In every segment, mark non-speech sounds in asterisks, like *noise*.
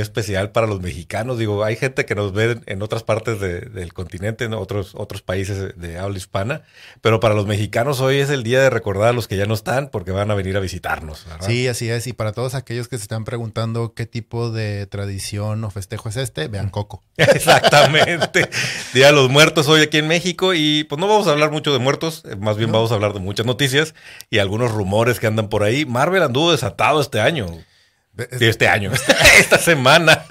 especial para los mexicanos. Digo, hay gente que nos ve en otras partes del continente, en otros, otros países de habla hispana, pero para los mexicanos hoy es el día de recordar a los que ya no están porque van a venir a visitarnos. Sí, así es. Y para todos aquellos que se están preguntando qué tipo de tradición o festejo es este, vean Coco. *laughs* Exactamente. día de los Muertos hoy aquí en México y pues no vamos a hablar mucho de muertos, eh, más bien vamos a hablar de muchas noticias y algunos rumores que andan por ahí. Marvel anduvo desatado este año. Sí, este año, *laughs* *laughs* esta semana.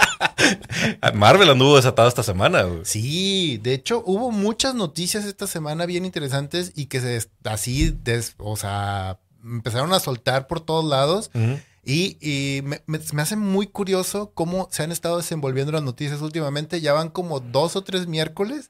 *laughs* Marvel anduvo desatado esta semana. Sí, de hecho hubo muchas noticias esta semana bien interesantes y que se así, o sea, empezaron a soltar por todos lados. Y, me, hace muy curioso cómo se han estado desenvolviendo las noticias últimamente. Ya van como dos o tres miércoles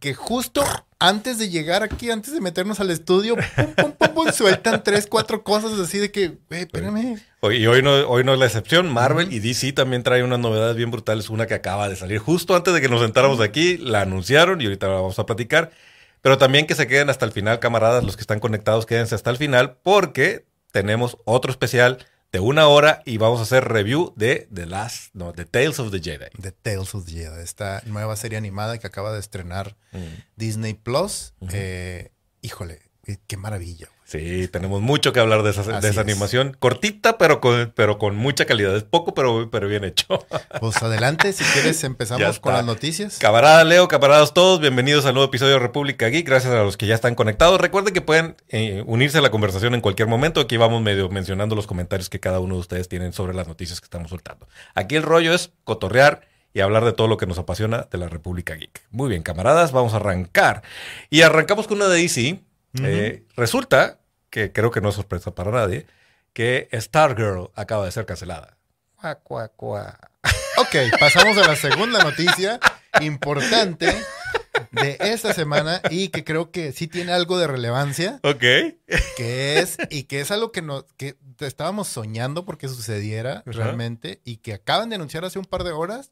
que justo antes de llegar aquí, antes de meternos al estudio, pum, pum, pum, sueltan tres, cuatro cosas así de que, espérame. Y hoy no, hoy no es la excepción. Marvel y DC también traen unas novedades bien brutales. Una que acaba de salir justo antes de que nos sentáramos aquí, la anunciaron y ahorita vamos a platicar. Pero también que se queden hasta el final, camaradas, los que están conectados, quédense hasta el final porque tenemos otro especial de una hora y vamos a hacer review de The Last, no, The Tales of the Jedi. The Tales of the Jedi, esta nueva serie animada que acaba de estrenar mm. Disney Plus. Eh, híjole, qué maravilla. Sí, tenemos mucho que hablar de esa, de esa animación. Cortita, pero con, pero con mucha calidad. Es poco, pero, pero bien hecho. *laughs* Pues adelante, si quieres empezamos con las noticias. Camarada Leo, camaradas todos, bienvenidos al nuevo episodio de República Geek. Gracias a los que ya están conectados. Recuerden que pueden eh, unirse a la conversación en cualquier momento. Aquí vamos medio mencionando los comentarios que cada uno de ustedes tienen sobre las noticias que estamos soltando. Aquí el rollo es cotorrear y hablar de todo lo que nos apasiona de la República Geek. Muy bien, camaradas, vamos a arrancar. Y arrancamos con una de DC. Eh, resulta que creo que no es sorpresa para nadie, que Stargirl acaba de ser cancelada. Ok, pasamos a la segunda noticia importante de esta semana y que creo que sí tiene algo de relevancia. Ok. Que es, y que es algo que, nos, que estábamos soñando porque sucediera realmente y que acaban de anunciar hace un par de horas.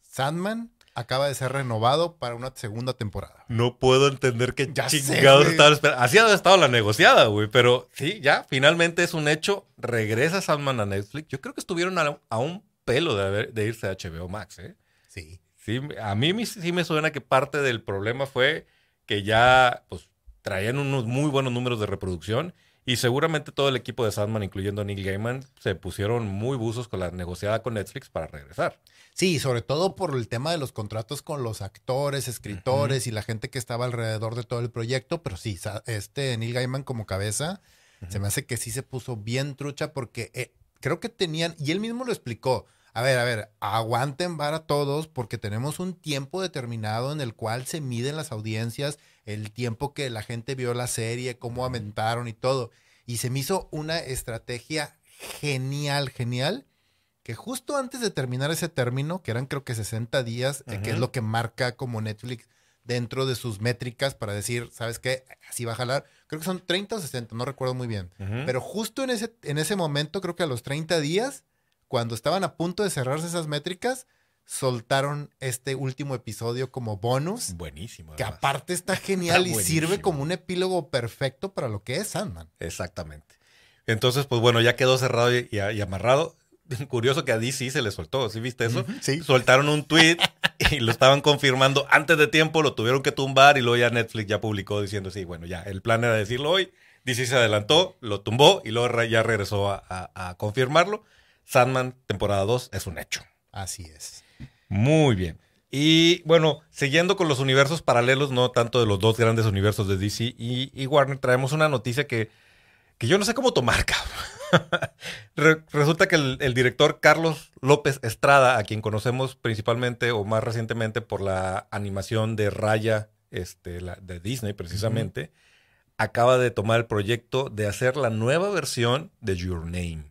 Sandman acaba de ser renovado para una segunda temporada. No puedo entender qué ya chingados estaban esperando. Así ha estado la negociada, güey. Pero sí, ya, finalmente es un hecho. Regresa Sandman a Netflix. Yo creo que estuvieron a, un pelo de, de, irse a HBO Max, ¿eh? Sí. Sí, a mí sí me suena que parte del problema fue que ya, pues, traían unos muy buenos números de reproducción y seguramente todo el equipo de Sandman, incluyendo Neil Gaiman, se pusieron muy buzos con la negociada con Netflix para regresar. Sí, sobre todo por el tema de los contratos con los actores, escritores y la gente que estaba alrededor de todo el proyecto. Pero sí, este Neil Gaiman como cabeza, se me hace que sí se puso bien trucha porque eh, creo que tenían, y él mismo lo explicó. A ver, a ver, aguanten para todos porque tenemos un tiempo determinado en el cual se miden las audiencias el tiempo que la gente vio la serie, cómo aventaron y todo. Y se me hizo una estrategia genial, genial, que justo antes de terminar ese término, que eran creo que 60 días, eh, que es lo que marca como Netflix dentro de sus métricas para decir, ¿sabes qué? Así va a jalar. Creo que son 30 o 60, no recuerdo muy bien. Pero justo en ese, en ese momento, creo que a los 30 días, cuando estaban a punto de cerrarse esas métricas, soltaron este último episodio como bonus. Buenísimo. Que aparte *laughs* está genial y sirve como un epílogo perfecto para lo que es Sandman. Exactamente. Entonces, pues bueno, ya quedó cerrado y, amarrado. *laughs* Curioso que a DC se le soltó, ¿sí viste eso? Sí. Soltaron un tweet *laughs* y lo estaban confirmando antes de tiempo, lo tuvieron que tumbar y luego ya Netflix ya publicó diciendo, sí, bueno, ya, el plan era decirlo hoy. DC se adelantó, lo tumbó y luego ya regresó a, a confirmarlo. Sandman, temporada 2, es un hecho. Así es. Muy bien. Y bueno, siguiendo con los universos paralelos, no tanto de los dos grandes universos de DC y, Warner, traemos una noticia que, que, yo no sé cómo tomar, *laughs* cabrón. resulta que el, director Carlos López Estrada, a quien conocemos principalmente o más recientemente por la animación de Raya este, la, de Disney precisamente, acaba de tomar el proyecto de hacer la nueva versión de Your Name.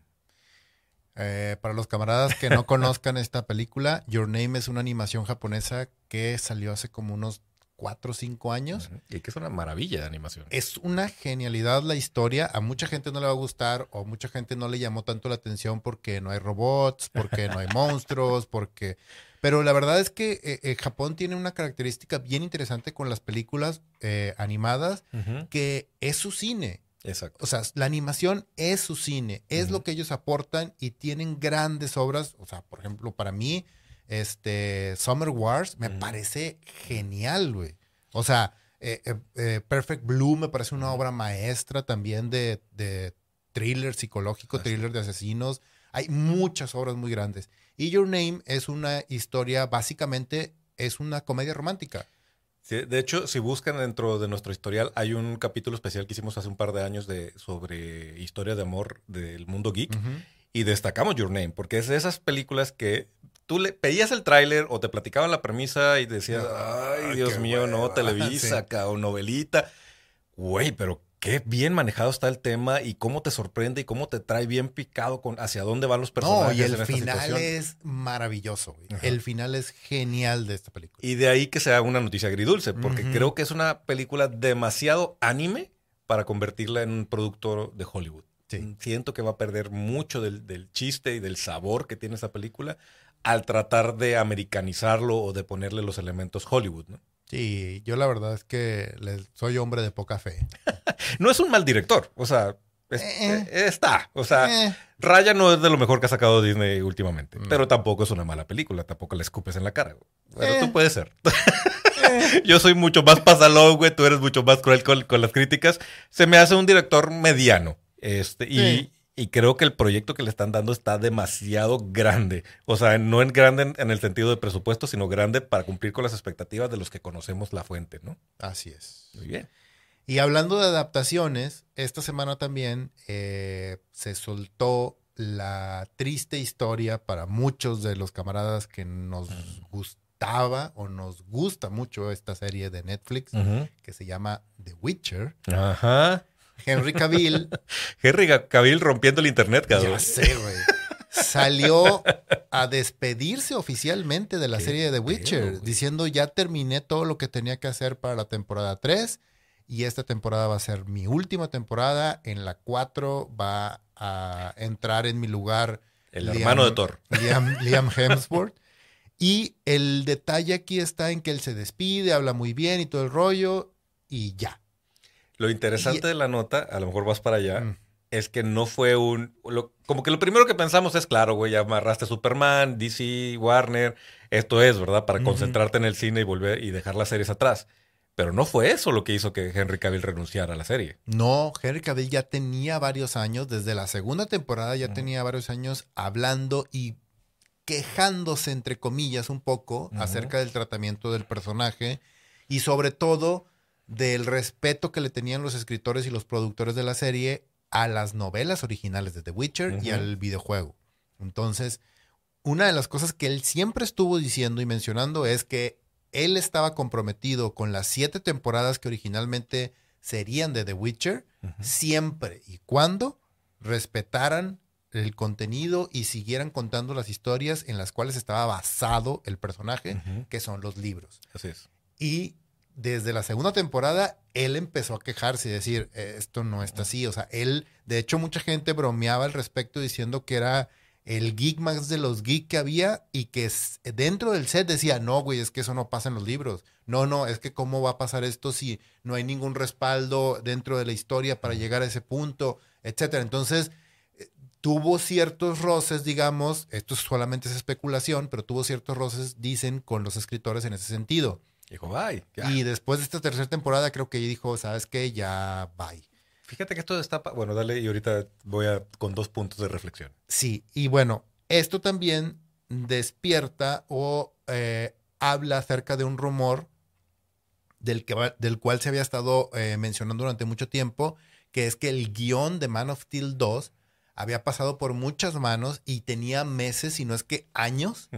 Eh, para los camaradas que no *laughs* conozcan esta película, Your Name es una animación japonesa que salió hace como unos 4 o 5 años. Y que es una maravilla de animación. Es una genialidad la historia. A mucha gente no le va a gustar o mucha gente no le llamó tanto la atención porque no hay robots, porque no hay *laughs* monstruos, porque... Pero la verdad es que eh, eh, Japón tiene una característica bien interesante con las películas animadas, que es su cine. Exacto. O sea, la animación es su cine, es lo que ellos aportan y tienen grandes obras. O sea, por ejemplo, para mí, este Summer Wars me parece genial, güey. O sea, eh, eh, eh, Perfect Blue me parece una obra maestra también de, de thriller psicológico, thriller de asesinos. Hay muchas obras muy grandes. Y Your Name es una historia, básicamente, es una comedia romántica. Sí, de hecho, si buscan dentro de nuestro historial, hay un capítulo especial que hicimos hace un par de años de, sobre historia de amor del mundo geek. Y destacamos Your Name, porque es de esas películas que tú le pedías el tráiler o te platicaban la premisa y decías, ay, Dios mío, no, Televisa o novelita. Güey, pero qué bien manejado está el tema y cómo te sorprende y cómo te trae bien picado con hacia dónde van los personajes. No, y el final es maravilloso. El final es genial de esta película. Y de ahí que sea una noticia agridulce, porque creo que es una película demasiado anime para convertirla en un producto de Hollywood. Siento que va a perder mucho del, del, chiste y del sabor que tiene esa película al tratar de americanizarlo o de ponerle los elementos Hollywood, ¿no? Sí, yo la verdad es que soy hombre de poca fe. *laughs* no es un mal director, o sea, eh, eh. está. O sea, eh. Raya no es de lo mejor que ha sacado Disney últimamente, mm. pero tampoco es una mala película, tampoco le escupes en la cara. Pero tú puedes ser. *laughs* Yo soy mucho más pasalón, güey, tú eres mucho más cruel con, las críticas. Se me hace un director mediano. Este, y, y creo que el proyecto que le están dando está demasiado grande. O sea, no es grande en, el sentido de presupuesto, sino grande para cumplir con las expectativas de los que conocemos la fuente, ¿no? Así es. Muy bien. Y hablando de adaptaciones, esta semana también eh, se soltó la triste historia para muchos de los camaradas que nos gustaba o nos gusta mucho esta serie de Netflix que se llama The Witcher. Ajá. Henry Cavill. *laughs* Henry Cavill rompiendo el internet, cabrón. Ya sé, güey. Salió a despedirse oficialmente de la serie de The Witcher, diciendo ya terminé todo lo que tenía que hacer para la temporada 3 y esta temporada va a ser mi última temporada. En la 4 va a entrar en mi lugar el hermano de Thor. Liam, Liam Hemsworth. Y el detalle aquí está en que él se despide, habla muy bien y todo el rollo y ya. Lo interesante de la nota, a lo mejor vas para allá, mm. es que no fue un... como que lo primero que pensamos es, claro, güey, ya amarraste a Superman, DC, Warner, esto es, ¿verdad? Para concentrarte en el cine y volver y dejar las series atrás. Pero no fue eso lo que hizo que Henry Cavill renunciara a la serie. No, Henry Cavill ya tenía varios años, desde la segunda temporada ya tenía varios años hablando y quejándose, entre comillas, un poco acerca del tratamiento del personaje y sobre todo del respeto que le tenían los escritores y los productores de la serie a las novelas originales de The Witcher y al videojuego. Entonces, una de las cosas que él siempre estuvo diciendo y mencionando es que él estaba comprometido con las siete temporadas que originalmente serían de The Witcher, siempre y cuando respetaran el contenido y siguieran contando las historias en las cuales estaba basado el personaje, que son los libros. Así es. Y desde la segunda temporada, él empezó a quejarse y decir, eh, esto no está así. O sea, él, de hecho, mucha gente bromeaba al respecto diciendo que era el geek más de los geek que había y que dentro del set decía, no, güey, es que eso no pasa en los libros. No, no, es que cómo va a pasar esto si no hay ningún respaldo dentro de la historia para llegar a ese punto, etcétera. Entonces, eh, tuvo ciertos roces, digamos, esto solamente es especulación, pero tuvo ciertos roces, dicen, con los escritores en ese sentido. Dijo, bye. Y después de esta tercera temporada, creo que dijo, ¿sabes qué? Ya, bye. Fíjate que esto está. Bueno, dale, y ahorita voy a con dos puntos de reflexión. Sí, y bueno, esto también despierta o eh, habla acerca de un rumor del, que, del cual se había estado eh, mencionando durante mucho tiempo, que es que el guion de Man of Steel 2 había pasado por muchas manos y tenía meses, si no es que años,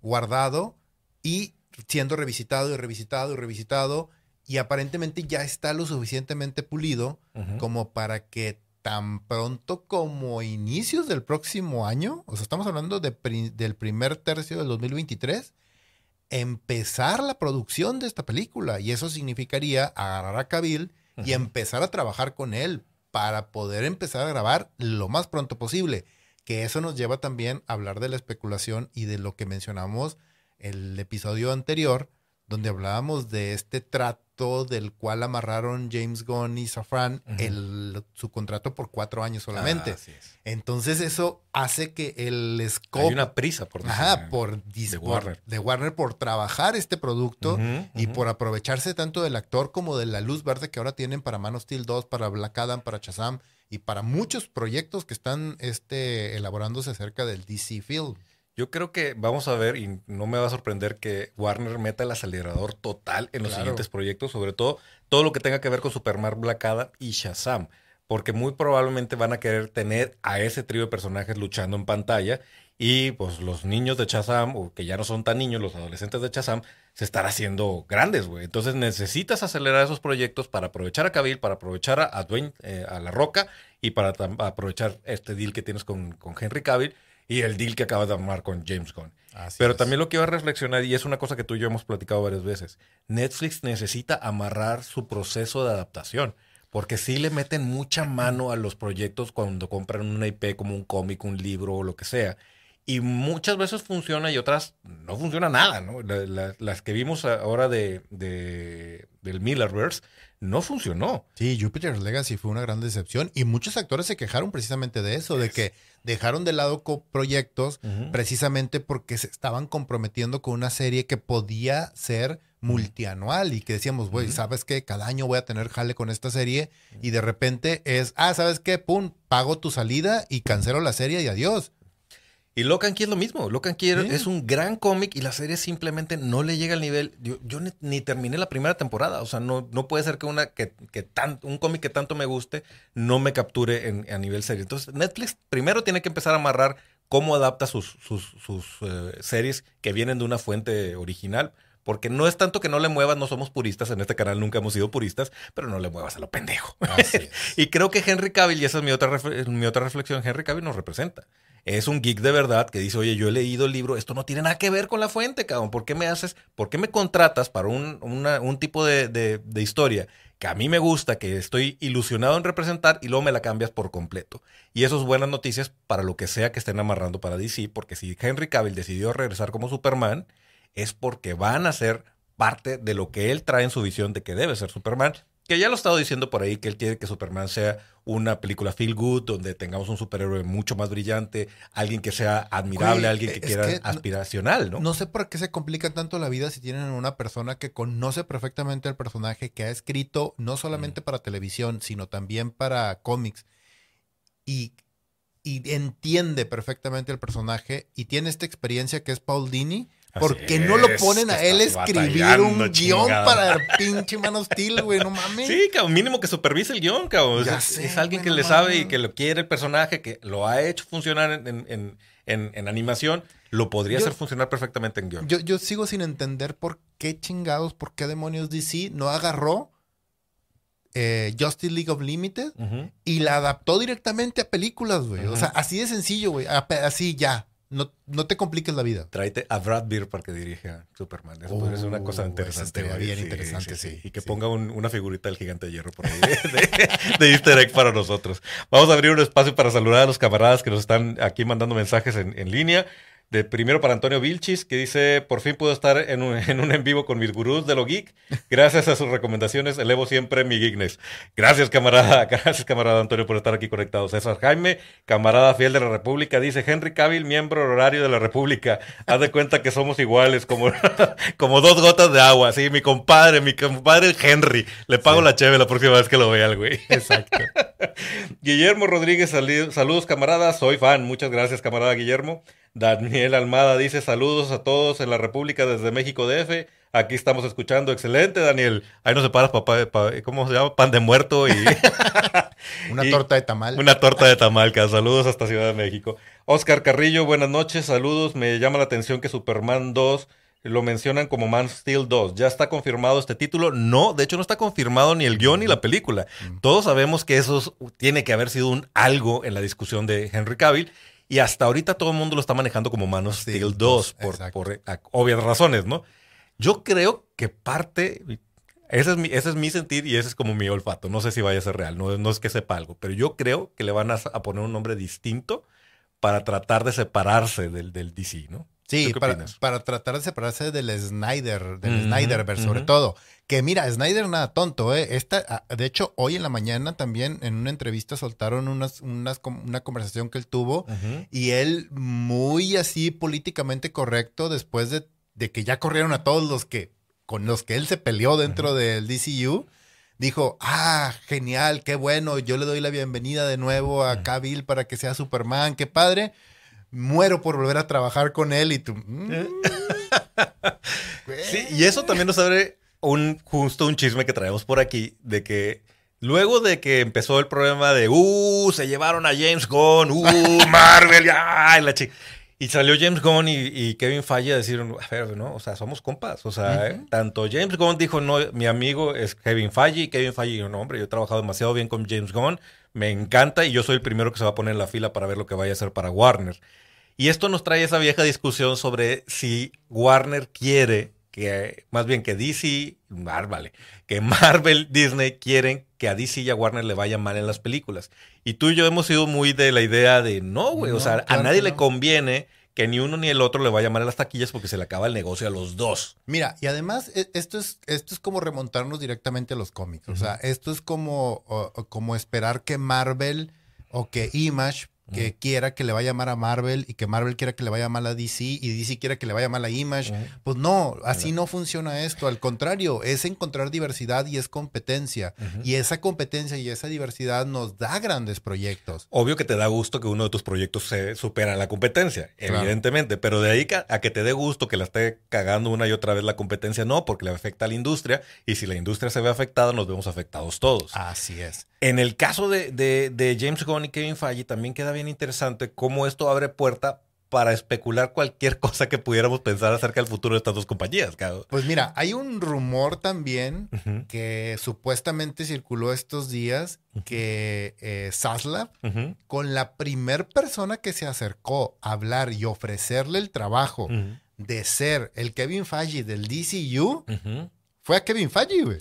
guardado y siendo revisitado y revisitado y revisitado y aparentemente ya está lo suficientemente pulido como para que tan pronto como inicios del próximo año, o sea, estamos hablando de del primer tercio del 2023, empezar la producción de esta película. Y eso significaría agarrar a Cavill y empezar a trabajar con él para poder empezar a grabar lo más pronto posible. Que eso nos lleva también a hablar de la especulación y de lo que mencionamos el episodio anterior, donde hablábamos de este trato del cual amarraron James Gunn y Safran el, su contrato por cuatro años solamente. Ah, así es. Entonces eso hace que el scope Hay una prisa por Ajá, por, de por- Warner. de Warner por trabajar este producto y por aprovecharse tanto del actor como de la luz verde que ahora tienen para Man of Steel 2, para Black Adam, para Shazam y para muchos proyectos que están este, elaborándose acerca del DC Film. Yo creo que vamos a ver, y no me va a sorprender que Warner meta el acelerador total en los Claro. siguientes proyectos, sobre todo todo lo que tenga que ver con Superman, Black Adam y Shazam, porque muy probablemente van a querer tener a ese trío de personajes luchando en pantalla y pues los niños de Shazam, o que ya no son tan niños, los adolescentes de Shazam, se están haciendo grandes, güey. Entonces necesitas acelerar esos proyectos para aprovechar a Cavill, para aprovechar a, Dwayne, eh, a La Roca y para aprovechar este deal que tienes con, con Henry Cavill y el deal que acabas de armar con James Gunn. Así Pero es. también lo que iba a reflexionar, y es una cosa que tú y yo hemos platicado varias veces, Netflix necesita amarrar su proceso de adaptación, porque sí le meten mucha mano a los proyectos cuando compran una IP como un cómic, un libro o lo que sea. Y muchas veces funciona y otras no funciona nada, ¿no? La- la- las que vimos ahora de, de- del Millerverse no funcionó. Sí, Jupiter's Legacy fue una gran decepción y muchos actores se quejaron precisamente de eso, de que dejaron de lado proyectos precisamente porque se estaban comprometiendo con una serie que podía ser multianual y que decíamos, güey. ¿sabes qué? Cada año voy a tener jale con esta serie y de repente es, ah, ¿sabes qué? Pum, pago tu salida y cancelo la serie y adiós. Y Locan Key es lo mismo. Locan Key es un gran cómic y la serie simplemente no le llega al nivel. Yo, yo ni, ni terminé la primera temporada. O sea, no, no puede ser que una que, que tan- un cómic que tanto me guste no me capture en, a nivel serie. Entonces, Netflix primero tiene que empezar a amarrar cómo adapta sus, sus, sus, eh, series que vienen de una fuente original. Porque no es tanto que no le muevas, no somos puristas, en este canal nunca hemos sido puristas, pero no le muevas a lo pendejo. *laughs* Y creo que Henry Cavill, y esa es mi otra, mi otra reflexión, Henry Cavill nos representa. Es un geek de verdad que dice, oye, yo he leído el libro, esto no tiene nada que ver con la fuente, cabrón. ¿Por qué me haces, por qué me contratas para un, una- un tipo de, de- de historia que a mí me gusta, que estoy ilusionado en representar y luego me la cambias por completo? Y eso es buenas noticias para lo que sea que estén amarrando para DC, porque si Henry Cavill decidió regresar como Superman, es porque van a ser parte de lo que él trae en su visión de que debe ser Superman. Que ya lo he estado diciendo por ahí, que él quiere que Superman sea una película feel good, donde tengamos un superhéroe mucho más brillante, alguien que sea admirable, alguien que quiera que aspiracional, ¿no? No sé por qué se complica tanto la vida si tienen una persona que conoce perfectamente el personaje, que ha escrito no solamente Mm. para televisión, sino también para cómics y, y entiende perfectamente el personaje y tiene esta experiencia que es Paul Dini. ¿Por Así qué no lo ponen a él escribir un guion para el pinche Man of Steel, güey? No mames. Sí, cabrón, mínimo que supervise el guion, cabrón. Ya es, sé, es alguien güey, que no le sabe y que lo quiere el personaje, que lo ha hecho funcionar en, en- en- animación, lo podría Yo- hacer funcionar perfectamente en guion. Yo, yo sigo sin entender por qué chingados, por qué demonios DC no agarró eh, Justice League of Limited y la adaptó directamente a películas, güey. O sea, así de sencillo, güey. Así ya. No, no te compliques la vida. Tráete a Brad Beer para que dirija Superman. Eso ser una cosa Oh, interesante. eso bien interesante, sí, Y que ponga un- una figurita del gigante de hierro por ahí *laughs* de, de- de easter egg para nosotros. Vamos a abrir un espacio para saludar a los camaradas que nos están aquí mandando mensajes en, en línea. De primero para Antonio Vilchis, que dice, por fin puedo estar en un en, un en vivo con mis gurús de lo geek. Gracias a sus recomendaciones, elevo siempre mi geekness. Gracias, camarada. *laughs* Gracias, camarada Antonio, por estar aquí conectado. César Jaime, camarada fiel de la República, dice, Henry Cavill, miembro honorario de la República. Haz de cuenta que somos iguales, como, *laughs* como dos gotas de agua. Sí, mi compadre, mi compadre Henry. Le pago Sí. la cheve la próxima vez que lo vea el güey. Exacto. *laughs* Guillermo Rodríguez, saludos camaradas, soy fan, muchas gracias camarada Guillermo. Daniel Almada dice saludos a todos en la República desde México DF. Aquí estamos escuchando, excelente Daniel. Ahí nos separas papá, pa- ¿cómo se llama? Pan de muerto y *laughs* Una Y- torta de tamal. una torta de tamalca. Saludos hasta Ciudad de México. Oscar Carrillo, buenas noches, saludos. Me llama la atención que Superman 2 lo mencionan como Man Steel 2. ¿Ya está confirmado este título? No, de hecho no está confirmado ni el guion ni la película. Mm. Todos sabemos que eso es- tiene que haber sido un algo en la discusión de Henry Cavill. Y hasta ahorita todo el mundo lo está manejando como Man of Steel Steel 2 2, por, por, eh, obvias razones, ¿no? Yo creo que parte, ese es, mi, ese es mi sentir y ese es como mi olfato. No sé si vaya a ser real, no, no es que sepa algo, pero yo creo que le van a, a poner un nombre distinto para tratar de separarse del, del DC, ¿no? Sí, para, para tratar de separarse del Snyder, del Ujú, Snyderverse, sobre todo. Que mira, Snyder nada tonto, ¿eh? Esta, ah, de hecho, hoy en la mañana también en una entrevista soltaron unas, unas, una conversación que él tuvo y él muy así políticamente correcto después de, de que ya corrieron a todos los que, con los que él se peleó dentro del DCU. Dijo, ah, genial, qué bueno, yo le doy la bienvenida de nuevo a Cavill para que sea Superman, qué padre. Muero por volver a trabajar con él y tú... mm, güey. *laughs* Sí, y eso también nos abre un, justo un chisme que traemos por aquí, de que luego de que empezó el problema de, uh, se llevaron a James Gunn, uh, *laughs* Marvel, ya, y la chi- Y salió James Gunn y, y Kevin Feige a decir, a ver, ¿no? O sea, somos compas. O sea, Ujú. tanto James Gunn dijo, no, mi amigo es Kevin Feige, y Kevin Feige dijo, no, hombre, yo he trabajado demasiado bien con James Gunn, me encanta y yo soy el primero que se va a poner en la fila para ver lo que vaya a hacer para Warner. Y esto nos trae esa vieja discusión sobre si Warner quiere que, más bien que DC, Mar- vale, que Marvel, Disney quieren que a DC y a Warner le vaya mal en las películas. Y tú y yo hemos sido muy de la idea de no, güey, o sea, a nadie le conviene que ni uno ni el otro le vaya mal en las taquillas porque se le acaba el negocio a los dos. Mira, y además e- esto es, esto es como remontarnos directamente a los cómics. O sea, esto es como, como esperar que Marvel o que Image que quiera que le vaya mal a Marvel y que Marvel quiera que le vaya mal a DC y DC quiera que le vaya mal a Image. Pues no, así no funciona esto. Al contrario, es encontrar diversidad y es competencia. Y esa competencia y esa diversidad nos da grandes proyectos. Obvio que te da gusto que uno de tus proyectos se supera en la competencia, Claro. evidentemente, pero de ahí a que te dé gusto que la esté cagando una y otra vez la competencia, no, porque le afecta a la industria y si la industria se ve afectada, nos vemos afectados todos. Así es. En el caso de, de- de James Gunn y Kevin Feige, también queda bien interesante cómo esto abre puerta para especular cualquier *laughs* cosa que pudiéramos pensar acerca del futuro de estas dos compañías, cabrón. Pues mira, hay un rumor también que supuestamente circuló estos días que eh, Zaslav, con la primer persona que se acercó a hablar y ofrecerle el trabajo de ser el Kevin Feige del DCU, fue a Kevin Feige, güey.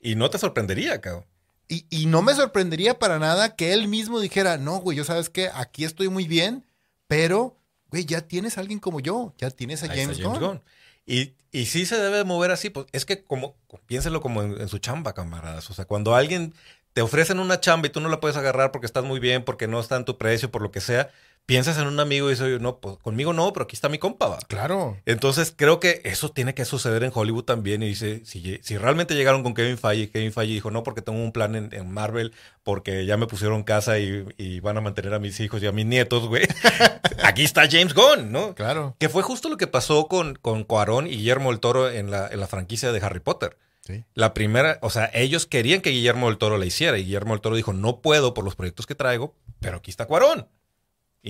Y no te sorprendería, cabrón. Y, y no me sorprendería para nada que él mismo dijera, no, güey, yo sabes que aquí estoy muy bien, pero, güey, ya tienes a alguien como yo, ya tienes a Ahí James, Gunn. Y, y sí se debe de mover así, pues es que como, piénselo como en, en su chamba, camaradas. O sea, cuando alguien te ofrecen una chamba y tú no la puedes agarrar porque estás muy bien, porque no está en tu precio, por lo que sea, piensas en un amigo y dices, no, pues conmigo no, pero aquí está mi compa, va. Claro. Entonces creo que eso tiene que suceder en Hollywood también. Y dice, si, si realmente llegaron con Kevin Feige, Kevin Feige dijo, no, porque tengo un plan en, en Marvel, porque ya me pusieron casa y, y van a mantener a mis hijos y a mis nietos, güey. *laughs* Aquí está James Gunn, ¿no? Claro. Que fue justo lo que pasó con, con Cuarón y Guillermo del Toro en la, en la franquicia de Harry Potter. Sí. La primera, o sea, ellos querían que Guillermo del Toro la hiciera y Guillermo del Toro dijo, no puedo por los proyectos que traigo, pero aquí está Cuarón.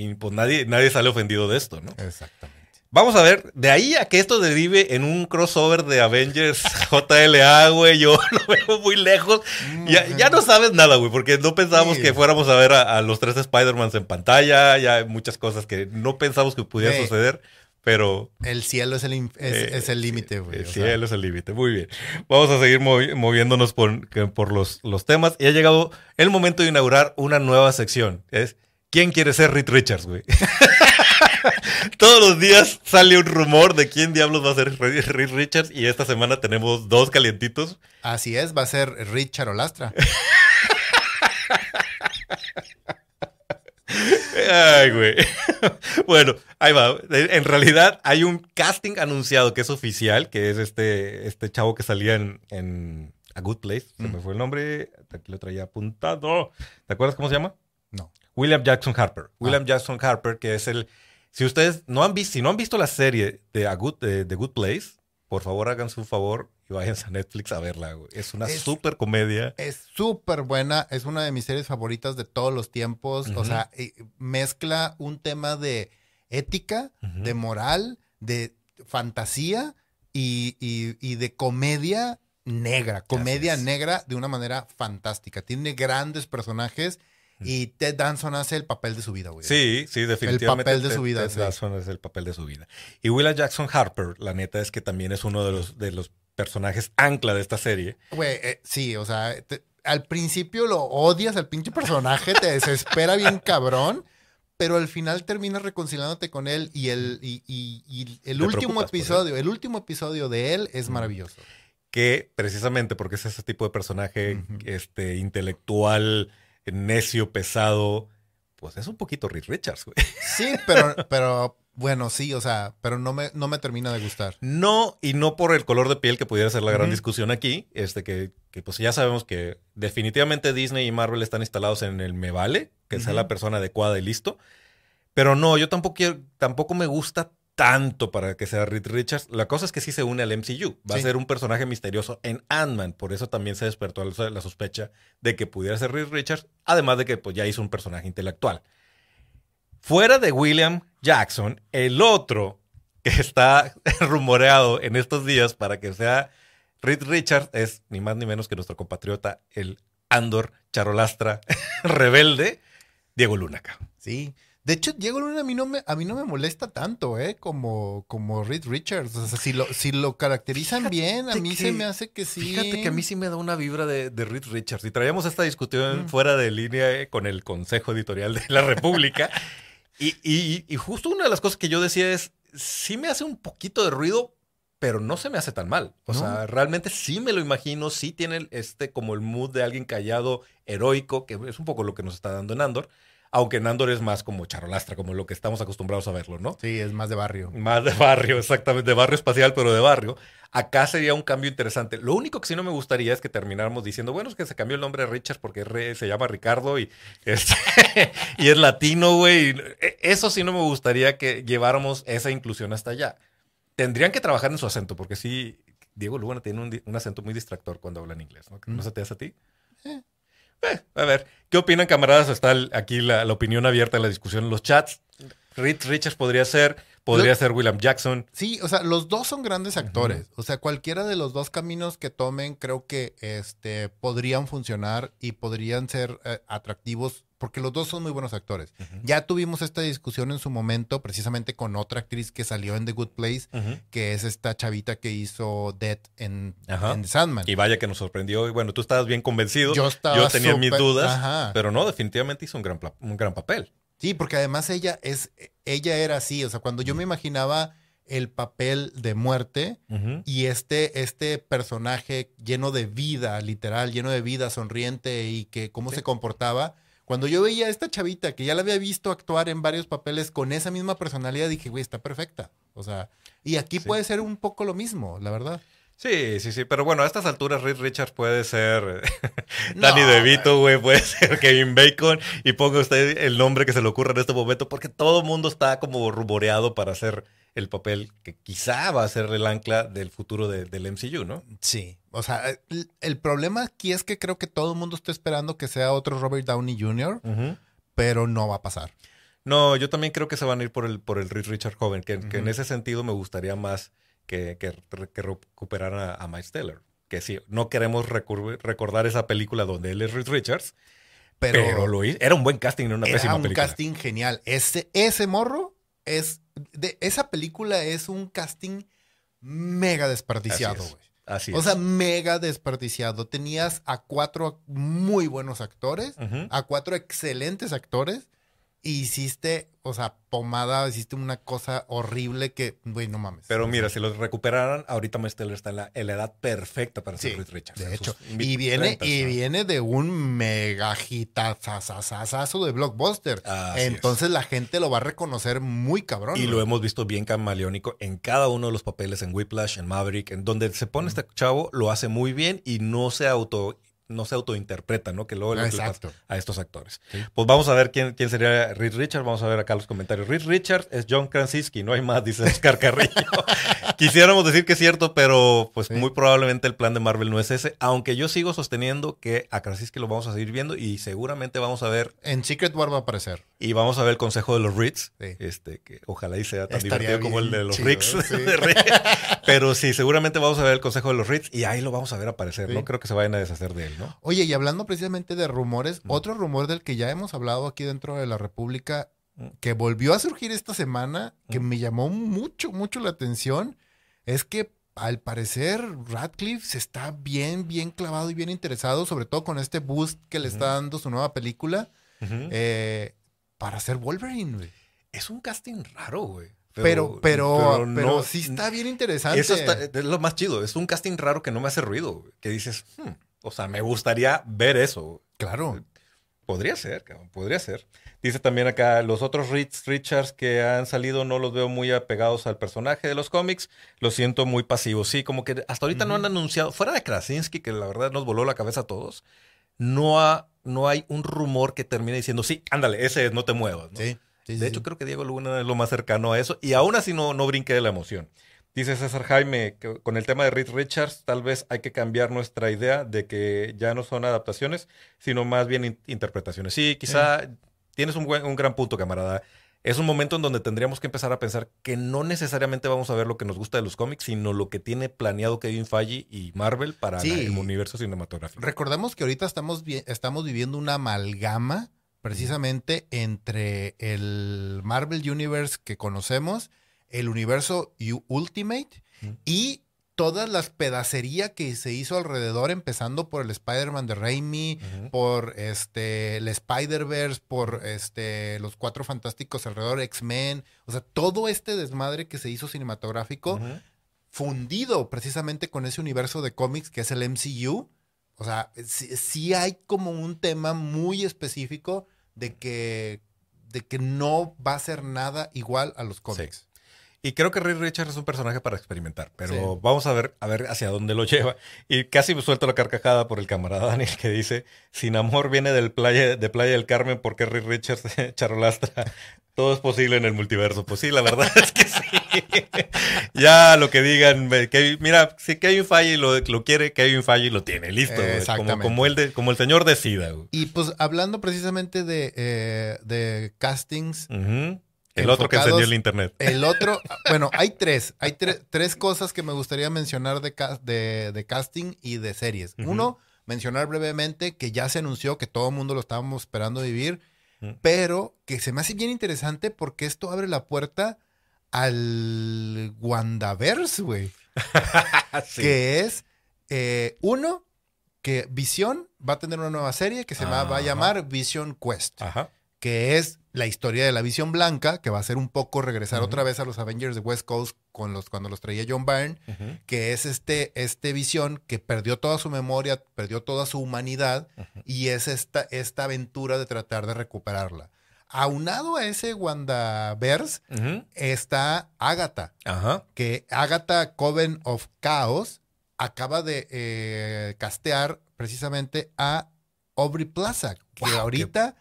Y pues nadie, nadie sale ofendido de esto, ¿no? Exactamente. Vamos a ver, de ahí a que esto derive en un crossover de Avengers *laughs* JLA, güey, yo *laughs* lo veo muy lejos. Ya, ya no sabes nada, güey, porque no pensábamos Sí. que fuéramos a ver a, a los tres Spider-Mans en pantalla, ya hay muchas cosas que no pensamos que pudieran Sí. suceder, pero El cielo es el, in- es, Eh, límite, güey. el sea. cielo es el límite. Muy bien. Vamos a seguir movi- moviéndonos por, por los, los temas. Y ha llegado el momento de inaugurar una nueva sección. Es ¿Quién quiere ser Reed Richards, güey? *laughs* Todos los días sale un rumor de quién diablos va a ser Reed Richards. Y esta semana tenemos dos calientitos. Así es, va a ser Richard Olastra. *laughs* Ay, güey. bueno, ahí va. En realidad hay un casting anunciado que es oficial, que es este, este chavo que salía en, en A Good Place. Se me fue el nombre. Aquí lo traía apuntado. ¿Te acuerdas cómo se llama? No. William Jackson Harper. William Jackson Harper, que es el. Si ustedes no han visto, si no han visto la serie de A Good, de, The Good Place, por favor hagan su favor y váyanse a Netflix a verla. güey. Es una Es- súper comedia. Es súper buena, es una de mis series favoritas de todos los tiempos. O sea, mezcla un tema de ética, de moral, de fantasía y, y- y de comedia negra. Comedia negra de una manera fantástica. Tiene grandes personajes y Ted Danson hace el papel de su vida, güey. Sí, sí, definitivamente. papel de Ted- su vida, Ted sí. Danson es el papel de su vida. Y William Jackson Harper, la neta es que también es uno de los, de los personajes ancla de esta serie. Güey, eh, sí, o sea, te- al principio lo odias al pinche personaje, te desespera bien *laughs* cabrón, pero al final terminas reconciliándote con él y el, y, y- y el último episodio, el último episodio de él es maravilloso. Que precisamente porque es ese tipo de personaje este, intelectual, necio, pesado, pues es un poquito Richards, güey. Sí, pero, pero bueno, sí, o sea, pero no me, no me termina de gustar. No, y no por el color de piel que pudiera ser la gran discusión aquí, este que, que pues ya sabemos que definitivamente Disney y Marvel están instalados en el me vale, que sea la persona adecuada y listo. Pero no, yo tampoco tampoco me gusta tanto para que sea Reed Richards. La cosa es que sí se une al MCU. Va a ser un personaje misterioso en Ant-Man. Por eso también se despertó la sospecha de que pudiera ser Reed Richards. Además de que pues, ya hizo un personaje intelectual. Fuera de William Jackson, el otro que está *laughs* rumoreado en estos días para que sea Reed Richards es ni más ni menos que nuestro compatriota, el Andor Charolastra *laughs* rebelde, Diego Luna. Sí. De hecho, Diego Luna a mí no me, a mí no me molesta tanto, ¿eh? Como, como Reed Richards. O sea, si lo, si lo caracterizan bien, a mí que- se me hace que sí. Fíjate que a mí sí me da una vibra de, de Reed Richards. Y traíamos esta discusión Mm. fuera de línea eh, con el Consejo Editorial de la República. *laughs* y, y- y justo una de las cosas que yo decía es, sí me hace un poquito de ruido, pero no se me hace tan mal. O No. sea, realmente sí me lo imagino, sí tiene este como el mood de alguien callado, heroico, que es un poco lo que nos está dando en Andor. Aunque en Andor es más como charolastra, como lo que estamos acostumbrados a verlo, ¿no? Sí, es más de barrio. Más de barrio, exactamente, de barrio espacial, pero de barrio. Acá sería un cambio interesante. Lo único que sí no me gustaría es que termináramos diciendo, bueno, es que se cambió el nombre de Richard porque re- se llama Ricardo y, este, *laughs* y es latino, güey. E- Eso sí no me gustaría que lleváramos esa inclusión hasta allá. Tendrían que trabajar en su acento, porque sí, Diego Luna tiene un acento muy distractor cuando habla en inglés, ¿no? ¿No Mm. se te hace a ti? Eh. Eh, a ver, ¿qué opinan, camaradas? Está aquí la, la opinión abierta en la discusión en los chats. Reed Richards podría ser, podría ser William Jackson. Sí, o sea, los dos son grandes actores. O sea, cualquiera de los dos caminos que tomen creo que este, podrían funcionar y podrían ser eh, atractivos porque los dos son muy buenos actores. Ya tuvimos esta discusión en su momento precisamente con otra actriz que salió en The Good Place, que es esta chavita que hizo Dead en, en The Sandman. Y vaya que nos sorprendió. Y bueno, tú estabas bien convencido. Yo estaba tenía mis dudas, Ajá. pero no, definitivamente hizo un gran, un gran papel. Sí, porque además ella es, ella era así. O sea, cuando yo me imaginaba el papel de muerte, Y este, este personaje lleno de vida, literal, lleno de vida, sonriente y que cómo Sí. se comportaba. Cuando yo veía a esta chavita que ya la había visto actuar en varios papeles con esa misma personalidad, dije, güey, está perfecta. O sea, y aquí Sí. puede ser un poco lo mismo, la verdad. Sí, sí, sí. Pero bueno, a estas alturas Reed Richards puede ser *laughs* *laughs* Danny No, DeVito, güey. Puede ser Kevin Bacon. Y ponga usted el nombre que se le ocurra en este momento, porque todo el mundo está como rumoreado para hacer el papel que quizá va a ser el ancla del futuro de- del MCU, ¿no? Sí. O sea, el, el problema aquí es que creo que todo el mundo está esperando que sea otro Robert Downey Jr., pero no va a pasar. No, yo también creo que se van a ir por el, por el Reed Richards joven, que, que en ese sentido me gustaría más que, que, que recuperaran a, a Miles Teller. Que sí, no queremos recordar esa película donde él es Reed Richards, Pero, pero, lo hizo. Era un buen casting, no una era pésima un película. casting genial. Ese, ese morro es. De, esa película es un casting mega desperdiciado, güey. Así O es. sea, mega desperdiciado. Tenías a cuatro muy buenos actores, a cuatro excelentes actores, y hiciste, o sea, pomada, hiciste una cosa horrible que, güey, no mames. Pero mira, si los recuperaran, ahorita Miles Teller está en la, en la edad perfecta para ser Sí, Reed Richards. de hecho. Y viene, 30, y ¿no? viene de un mega hitazazazazo de blockbuster. Así es. Entonces la gente lo va a reconocer muy cabrón. Y lo hemos visto bien camaleónico en cada uno de los papeles, en Whiplash, en Maverick, en donde se pone este chavo, lo hace muy bien y no se auto no se autointerpreta, ¿no? Que luego le pasa a estos actores. Sí. Pues vamos a ver quién, quién sería Reed Richards. Vamos a ver acá los comentarios. Reed Richards es John Krasinski, no hay más, dice Oscar Carrillo. *laughs* Quisiéramos decir que es cierto, pero pues Sí. muy probablemente el plan de Marvel no es ese. Aunque yo sigo sosteniendo que a Krasinski lo vamos a seguir viendo y seguramente vamos a ver En Secret War va a aparecer. y vamos a ver el consejo de los Reeds, Sí. este, que ojalá y sea tan Estaría divertido como el de los chido, Ricks. *laughs* Rick. Pero sí, seguramente vamos a ver el consejo de los Reeds y ahí lo vamos a ver aparecer. No creo que se vayan a deshacer de él, ¿no? Oye, y hablando precisamente de rumores, Mm. otro rumor del que ya hemos hablado aquí dentro de la República, Mm. que volvió a surgir esta semana, que me llamó mucho, mucho la atención, es que al parecer Radcliffe se está bien, bien clavado y bien interesado, sobre todo con este boost que le está dando su nueva película. Eh, para ser Wolverine, güey. Es un casting raro, güey. Pero, pero, pero, sí está bien interesante. Eso está, es lo más chido. Es un casting raro que no me hace ruido. Que dices, hmm, o sea, me gustaría ver eso. Claro. Podría ser, cabrón, podría ser. Dice también acá, los otros Rich Richards que han salido no los veo muy apegados al personaje de los cómics, los siento muy pasivos. Sí, como que hasta ahorita no han anunciado, fuera de Krasinski, que la verdad nos voló la cabeza a todos, no, ha, no hay un rumor que termine diciendo, sí, ándale, ese es, no te muevas. ¿no? Sí, sí, de sí, hecho, creo que Diego Luna es lo más cercano a eso, y aún así no, no brinque de la emoción. Dice César Jaime que con el tema de Reed Richards, tal vez hay que cambiar nuestra idea de que ya no son adaptaciones, sino más bien in- interpretaciones. Sí, quizá tienes un, buen- un gran punto, camarada. Es un momento en donde tendríamos que empezar a pensar que no necesariamente vamos a ver lo que nos gusta de los cómics, sino lo que tiene planeado Kevin Feige y Marvel para Sí. el universo cinematográfico. Recordemos que ahorita estamos, vi- estamos viviendo una amalgama precisamente entre el Marvel Universe que conocemos, el universo Ultimate y todas las pedacerías que se hizo alrededor, empezando por el Spider-Man de Raimi, por este el Spider-Verse, por este los Cuatro Fantásticos alrededor, X-Men, o sea, todo este desmadre que se hizo cinematográfico fundido precisamente con ese universo de cómics que es el MCU. O sea, sí, sí hay como un tema muy específico de que, de que no va a ser nada igual a los cómics. Y creo que Reed Richards es un personaje para experimentar, pero Sí. vamos a ver, a ver hacia dónde lo lleva. Y casi me suelto la carcajada por el camarada Daniel que dice, sin amor viene del playa, de Playa del Carmen porque Reed Richards *laughs* charolastra. Todo es posible en el multiverso. Pues sí, la verdad *laughs* es que sí. ya lo que digan, Kevin- mira, si Kevin Feige lo, lo quiere, Kevin Feige lo tiene, listo. Como, como, el de- como el señor decida. güey. Y pues hablando precisamente de, eh, de castings, Ujú. El otro que encendió el internet. el otro, *laughs* bueno, hay tres, hay tre- tres cosas que me gustaría mencionar de, ca- de, de casting y de series. Uno, mencionar brevemente que ya se anunció que todo el mundo lo estábamos esperando vivir, Mm. pero que se me hace bien interesante porque esto abre la puerta al Wandaverse, güey. *laughs* Sí. Que es, eh, uno, que Visión va a tener una nueva serie que se va, va a llamar Vision Quest Ajá. que es la historia de la visión blanca, que va a ser un poco regresar otra vez a los Avengers de West Coast con los, cuando los traía John Byrne, que es este, este visión que perdió toda su memoria, perdió toda su humanidad, y es esta, esta aventura de tratar de recuperarla. Aunado a ese WandaVerse está Agatha, que Agatha Coven of Chaos acaba de eh, castear precisamente a Aubrey Plaza, que Wow, qué- ahorita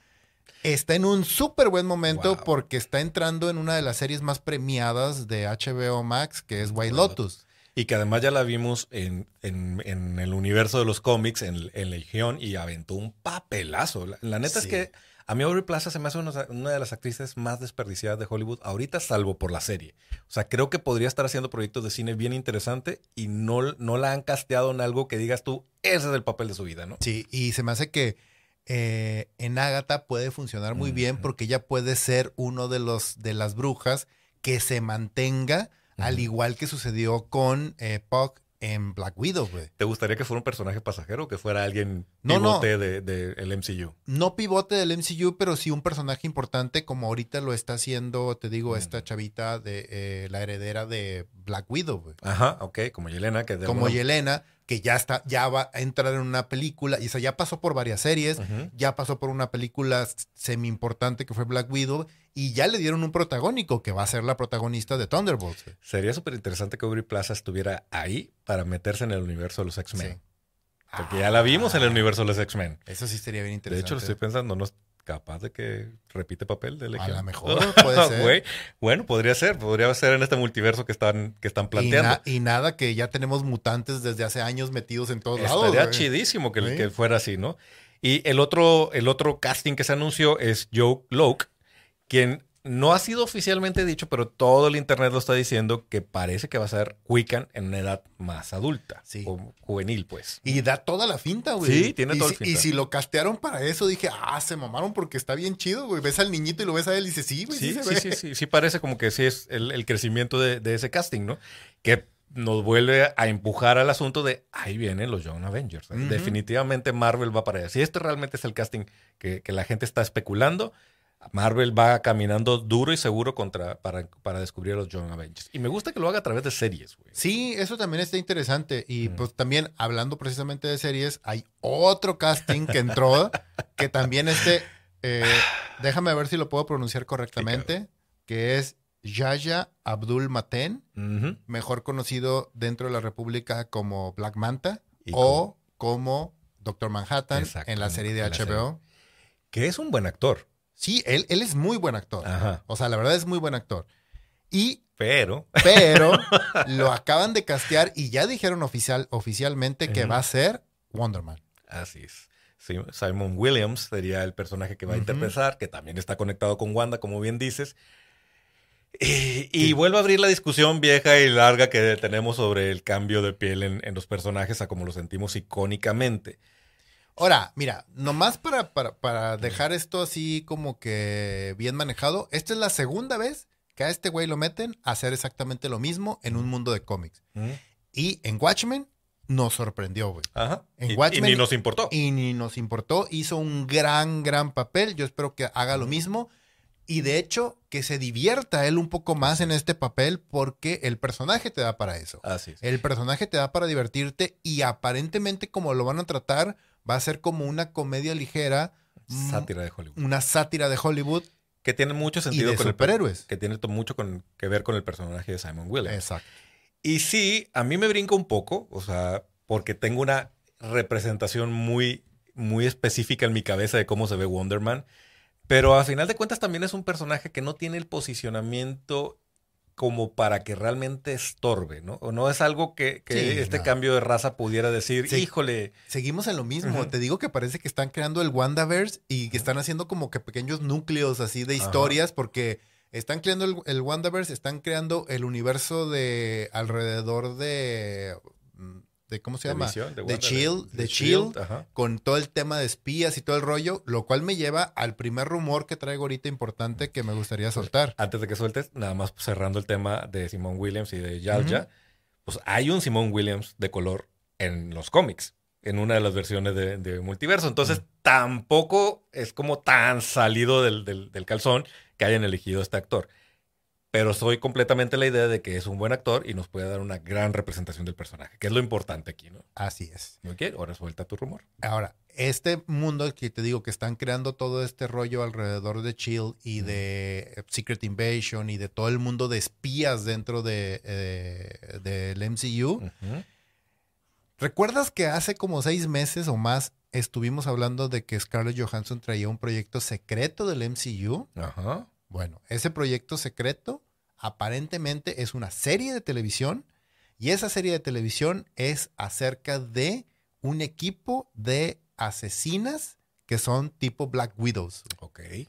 está en un súper buen momento Wow. porque está entrando en una de las series más premiadas de HBO Max, que es White Lotus. Y que además ya la vimos en, en- en el universo de los cómics, en, en Legión, y aventó un papelazo. La, la neta Sí. es que a mí Aubrey Plaza se me hace una, una de las actrices más desperdiciadas de Hollywood, ahorita salvo por la serie. O sea, creo que podría estar haciendo proyectos de cine bien interesante y no, no la han casteado en algo que digas tú, ese es el papel de su vida, ¿no? Sí, y se me hace que eh, en Agatha puede funcionar muy bien porque ella puede ser uno de los de las brujas que se mantenga, al igual que sucedió con eh, Puck en Black Widow, güey. ¿Te gustaría que fuera un personaje pasajero o que fuera alguien No, no. pivote de- del MCU? no pivote del MCU, pero sí un personaje importante como ahorita lo está haciendo, te digo, esta chavita de eh, la heredera de Black Widow, güey. Ajá, ok, como Yelena, que de Como alguna- Yelena, que ya está, ya va a entrar en una película, y o sea, ya pasó por varias series, ya pasó por una película semi importante que fue Black Widow, y ya le dieron un protagónico que va a ser la protagonista de Thunderbolts. Sería súper interesante que Aubrey Plaza estuviera ahí para meterse en el universo de los X-Men. Sí. Porque ya la vimos en el universo de los X-Men. Eso sí sería bien De interesante. hecho, lo estoy pensando, no capaz de que repite papel de Legión. lo mejor, *laughs* puede ser. Bueno, podría ser, podría ser en este multiverso que están, que están y, planteando. na- y nada que ya tenemos mutantes desde hace años metidos en todos lados. Estaría chidísimo que, Sí. que fuera así, ¿no? Y el otro, el otro casting que se anunció es Joe Loke, quien no ha sido oficialmente dicho, pero todo el internet lo está diciendo que parece que va a ser Wiccan en una edad más adulta, Sí. o juvenil, pues. Y da toda la finta, güey. Sí, tiene y toda si, la finta. Y si lo castearon para eso, dije, ah, se mamaron porque está bien chido, güey. Ves al niñito y lo ves a él y dices, sí, güey, sí, Sí, sí, sí, sí, sí, parece como que sí es el, el crecimiento de, de ese casting, ¿no? Que nos vuelve a empujar al asunto de ahí vienen los Young Avengers. Definitivamente Marvel va para allá. Si este realmente es el casting que, que la gente está especulando, Marvel va caminando duro y seguro contra, para, para descubrir a los Young Avengers. Y me gusta que lo haga a través de series, güey. Sí, eso también está interesante. Y pues también, hablando precisamente de series, hay otro casting que entró, que también este, eh, déjame ver si lo puedo pronunciar correctamente, que es Yaya Abdul Maten, mejor conocido dentro de la República como Black Manta Y o como Doctor Manhattan en la serie de HBO. Que es un buen actor. Sí, él, él es muy buen actor. Ajá. O sea, la verdad es muy buen actor. Y Pero. *laughs* pero *laughs* lo acaban de castear y ya dijeron oficial, oficialmente que va a ser Wonder Man. Así es. Simon Williams sería el personaje que va a Ujú. interpretar, que también está conectado con Wanda, como bien dices. Y, y vuelvo a abrir la discusión vieja y larga que tenemos sobre el cambio de piel en, en los personajes a como lo sentimos icónicamente. Ahora, mira, nomás para, para, para dejar esto así como que bien manejado, esta es la segunda vez que a este güey lo meten a hacer exactamente lo mismo en un mundo de cómics. Y en Watchmen nos sorprendió, güey. Ajá. En y, y Watchmen- ni nos importó. Y ni nos importó, hizo un gran, gran papel. Yo espero que haga lo mismo. Y de hecho, que se divierta él un poco más en este papel porque el personaje te da para eso. Así es. El personaje te da para divertirte y aparentemente como lo van a tratar va a ser como una comedia ligera, mm, Sátira de Hollywood. una sátira de Hollywood Que tiene mucho y sentido de con el superhéroes. que tiene mucho con- que ver con el personaje de Simon Williams. Exacto. Y sí, a mí me brinca un poco, o sea, porque tengo una representación muy, muy específica en mi cabeza de cómo se ve Wonder Man. Pero a final de cuentas también es un personaje que no tiene el posicionamiento como para que realmente estorbe, ¿no? O no es algo que, que Sí, este no. cambio de raza pudiera decir, Sí. híjole, Seguimos en lo mismo. Te digo que parece que están creando el WandaVerse y que están haciendo como que pequeños núcleos así de Ajá. historias porque están creando el, el WandaVerse, están creando el universo de alrededor de... de ¿Cómo se de llama? visión, de Wanda, Shield, de de Shield. ajá. con todo el tema de espías y todo el rollo, lo cual me lleva al primer rumor que traigo ahorita importante que me gustaría soltar. Antes de que sueltes, nada más cerrando el tema de Simon Williams y de Yalja, pues hay un Simon Williams de color en los cómics, en una de las versiones de, multiverso. Entonces, tampoco es como tan salido del, del- del calzón que hayan elegido a este actor. Pero soy completamente la idea de que es un buen actor y nos puede dar una gran representación del personaje, que es lo importante aquí, ¿no? Así es. Ok, ahora suelta tu rumor. Ahora, este mundo que te digo que están creando todo este rollo alrededor de Chill y de eh, Secret Invasion y de todo el mundo de espías dentro de, eh, del MCU. ¿Recuerdas que hace como seis meses o más estuvimos hablando de que Scarlett Johansson traía un proyecto secreto del MCU? Ajá. Bueno, ese proyecto secreto aparentemente es una serie de televisión y esa serie de televisión es acerca de un equipo de asesinas que son tipo Black Widows. Ok. ¿Y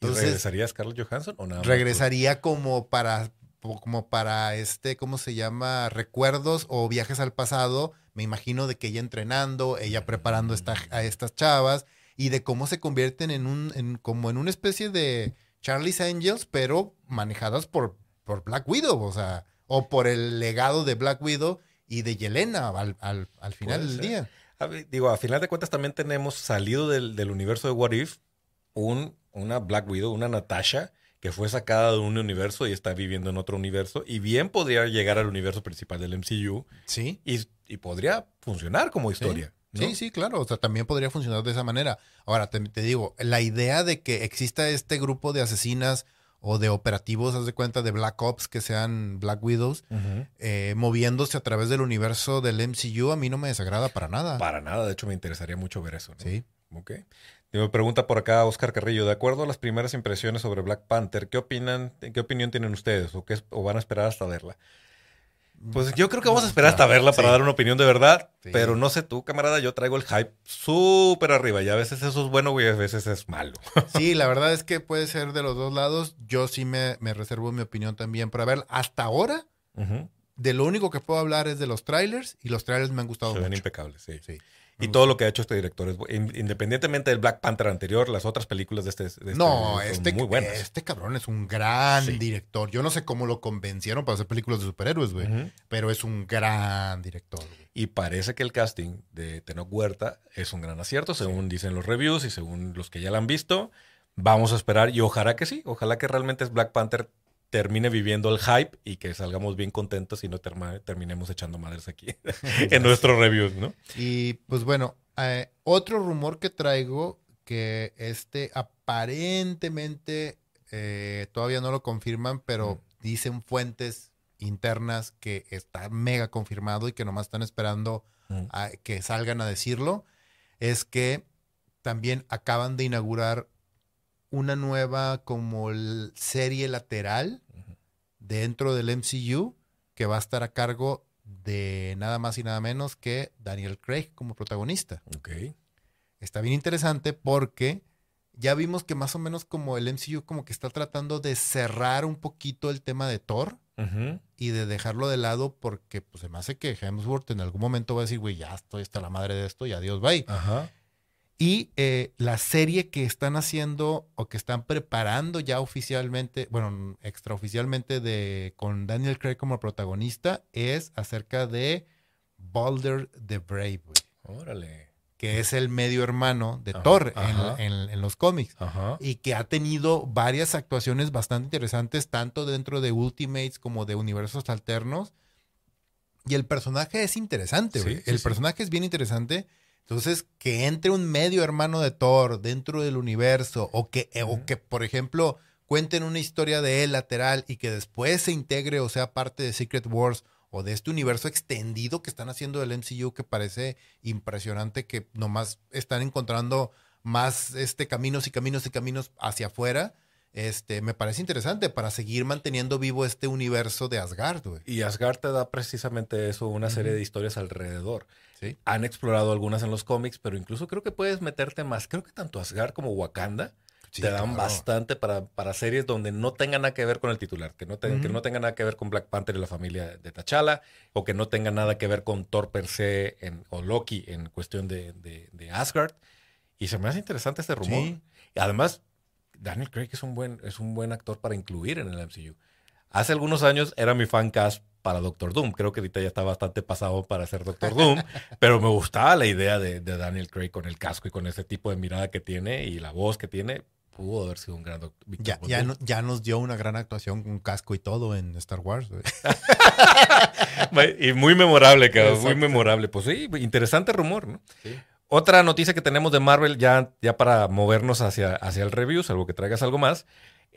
Entonces- regresaría Scarlett Johansson o nada más? Regresaría como para como para este, ¿cómo se llama? Recuerdos o viajes al pasado. Me imagino de que ella entrenando, ella preparando esta- a estas chavas y de cómo se convierten en un, en, como en una especie de Charlie's Angels, pero manejadas por, por Black Widow, o sea, o por el legado de Black Widow y de Yelena al, al- al final del día. A digo, a final de cuentas también tenemos salido del, del universo de What If un, una Black Widow, una Natasha, que fue sacada de un universo y está viviendo en otro universo. Y bien podría llegar al universo principal del MCU Sí. y, y podría funcionar como historia. ¿No? Sí, sí, claro. O sea, también podría funcionar de esa manera. Ahora, te, te digo, la idea de que exista este grupo de asesinas o de operativos, haz de cuenta, de Black Ops que sean Black Widows, eh, moviéndose a través del universo del MCU, a mí no me desagrada para nada. Para nada, de hecho me interesaría mucho ver eso. ¿no? Sí. Ok. Me pregunta por acá Oscar Carrillo, de acuerdo a las primeras impresiones sobre Black Panther, ¿qué opinan, qué opinión tienen ustedes o, qué o van a esperar hasta verla? Pues yo creo que vamos a esperar hasta verla para Sí. dar una opinión de verdad, Sí. pero no sé tú, camarada, yo traigo el hype súper arriba y a veces eso es bueno y a veces es malo. *laughs* Sí, la verdad es que puede ser de los dos lados. Yo sí me, me reservo mi opinión también para ver. Hasta ahora, de lo único que puedo hablar es de los trailers y los trailers me han gustado Se ven mucho. impecables, sí. Sí. Y todo lo que ha hecho este director es independientemente del Black Panther anterior, las otras películas de este, de este No, son este, muy buenas. este cabrón es un gran Sí. director. Yo no sé cómo lo convencieron para hacer películas de superhéroes, güey. Pero es un gran director. Y parece que el casting de Tenoch Huerta es un gran acierto, según dicen los reviews y según los que ya la han visto. Vamos a esperar y ojalá que sí, ojalá que realmente Black Panther termine viviendo el hype y que salgamos bien contentos y no terminemos echando madres aquí *laughs* en nuestros reviews, ¿no? Y pues bueno, eh, otro rumor que traigo que este aparentemente eh, todavía no lo confirman, pero dicen fuentes internas que está mega confirmado y que nomás están esperando a que salgan a decirlo, es que también acaban de inaugurar una nueva como serie lateral dentro del MCU que va a estar a cargo de nada más y nada menos que Daniel Craig como protagonista. Ok. Está bien interesante porque ya vimos que más o menos como el MCU como que está tratando de cerrar un poquito el tema de Thor y de dejarlo de lado porque pues se me hace que Hemsworth en algún momento va a decir, güey, ya estoy hasta la madre de esto y adiós, bye. Ajá. Y eh, la serie que están haciendo o que están preparando ya oficialmente, bueno, extraoficialmente de, con Daniel Craig como protagonista es acerca de Balder the Brave, Órale. Que es el medio hermano de Thor en, los cómics. Y que ha tenido varias actuaciones bastante interesantes, tanto dentro de Ultimates como de universos alternos. Y el personaje es interesante, güey. el personaje es bien interesante entonces, que entre un medio hermano de Thor dentro del universo, o que, eh, o que, por ejemplo, cuenten una historia de él lateral y que después se integre o sea parte de Secret Wars o de este universo extendido que están haciendo del MCU que parece impresionante que nomás están encontrando más este caminos y caminos y caminos hacia afuera. Este, me parece interesante para seguir manteniendo vivo este universo de Asgard, Y Asgard te da precisamente eso, una serie de historias alrededor. Han explorado algunas en los cómics, pero incluso creo que puedes meterte más. Creo que tanto Asgard como Wakanda te dan bastante para, para, series donde no tengan nada que ver con el titular, que no, tengan, que no tengan nada que ver con Black Panther y la familia de T'Challa, o que no tengan nada que ver con Thor per se en, o Loki en cuestión de, de, Asgard. Y se me hace interesante este rumor. Y además, Daniel Craig es un buen, es un buen actor para incluir en el MCU. Hace algunos años era mi fan cast para Doctor Doom. Creo que ahorita ya está bastante pasado para ser Doctor Doom, *laughs* pero me gustaba la idea de, Daniel Craig con el casco y con ese tipo de mirada que tiene y la voz que tiene. Pudo haber sido un gran doctor. Ya, ya, nos dio una gran actuación con casco y todo en Star Wars. *laughs* y muy memorable, cabrón. Muy memorable. Pues sí, interesante rumor, ¿no? Otra noticia que tenemos de Marvel, ya, ya para movernos hacia, hacia el review, algo que traigas algo más,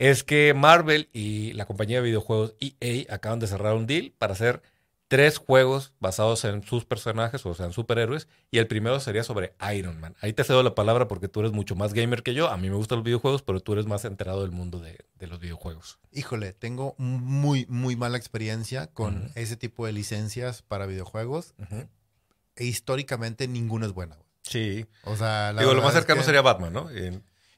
es que Marvel y la compañía de videojuegos EA acaban de cerrar un deal para hacer tres juegos basados en sus personajes, o sea, en superhéroes, y el primero sería sobre Iron Man. Ahí te cedo la palabra porque tú eres mucho más gamer que yo. A mí me gustan los videojuegos, pero tú eres más enterado del mundo de, los videojuegos. Híjole, tengo muy, muy mala experiencia con ese tipo de licencias para videojuegos. E históricamente ninguna es buena. Sí. O sea, Digo, lo más cercano sería Batman, ¿no?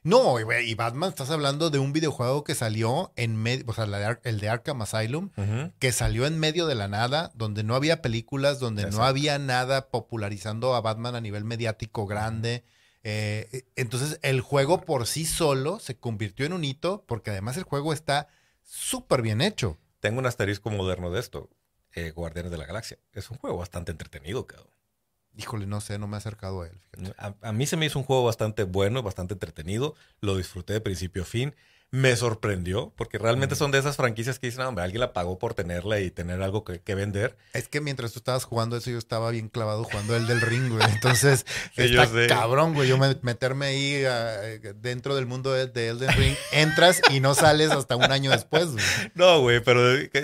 No, y Batman, estás hablando de un videojuego que salió en medio, o sea, el de Arkham Asylum, que salió en medio de la nada, donde no había películas, donde no había nada popularizando a Batman a nivel mediático grande. Eh, entonces, el juego por sí solo se convirtió en un hito, porque además el juego está súper bien hecho. Tengo un asterisco moderno de esto. Eh, Guardianes de la Galaxia. Es un juego bastante entretenido, cabrón. Híjole, no sé, no me he acercado a él. A, mí se me hizo un juego bastante bueno, bastante entretenido. Lo disfruté de principio a fin me sorprendió, porque realmente son de esas franquicias que dicen, hombre, alguien la pagó por tenerla y tener algo que, vender. Es que mientras tú estabas jugando eso, yo estaba bien clavado jugando el del ring, güey. *laughs* Entonces, está cabrón, güey. Yo meterme ahí eh, dentro del mundo de, Elden Ring, entras y no sales hasta un año después, güey. No, güey, pero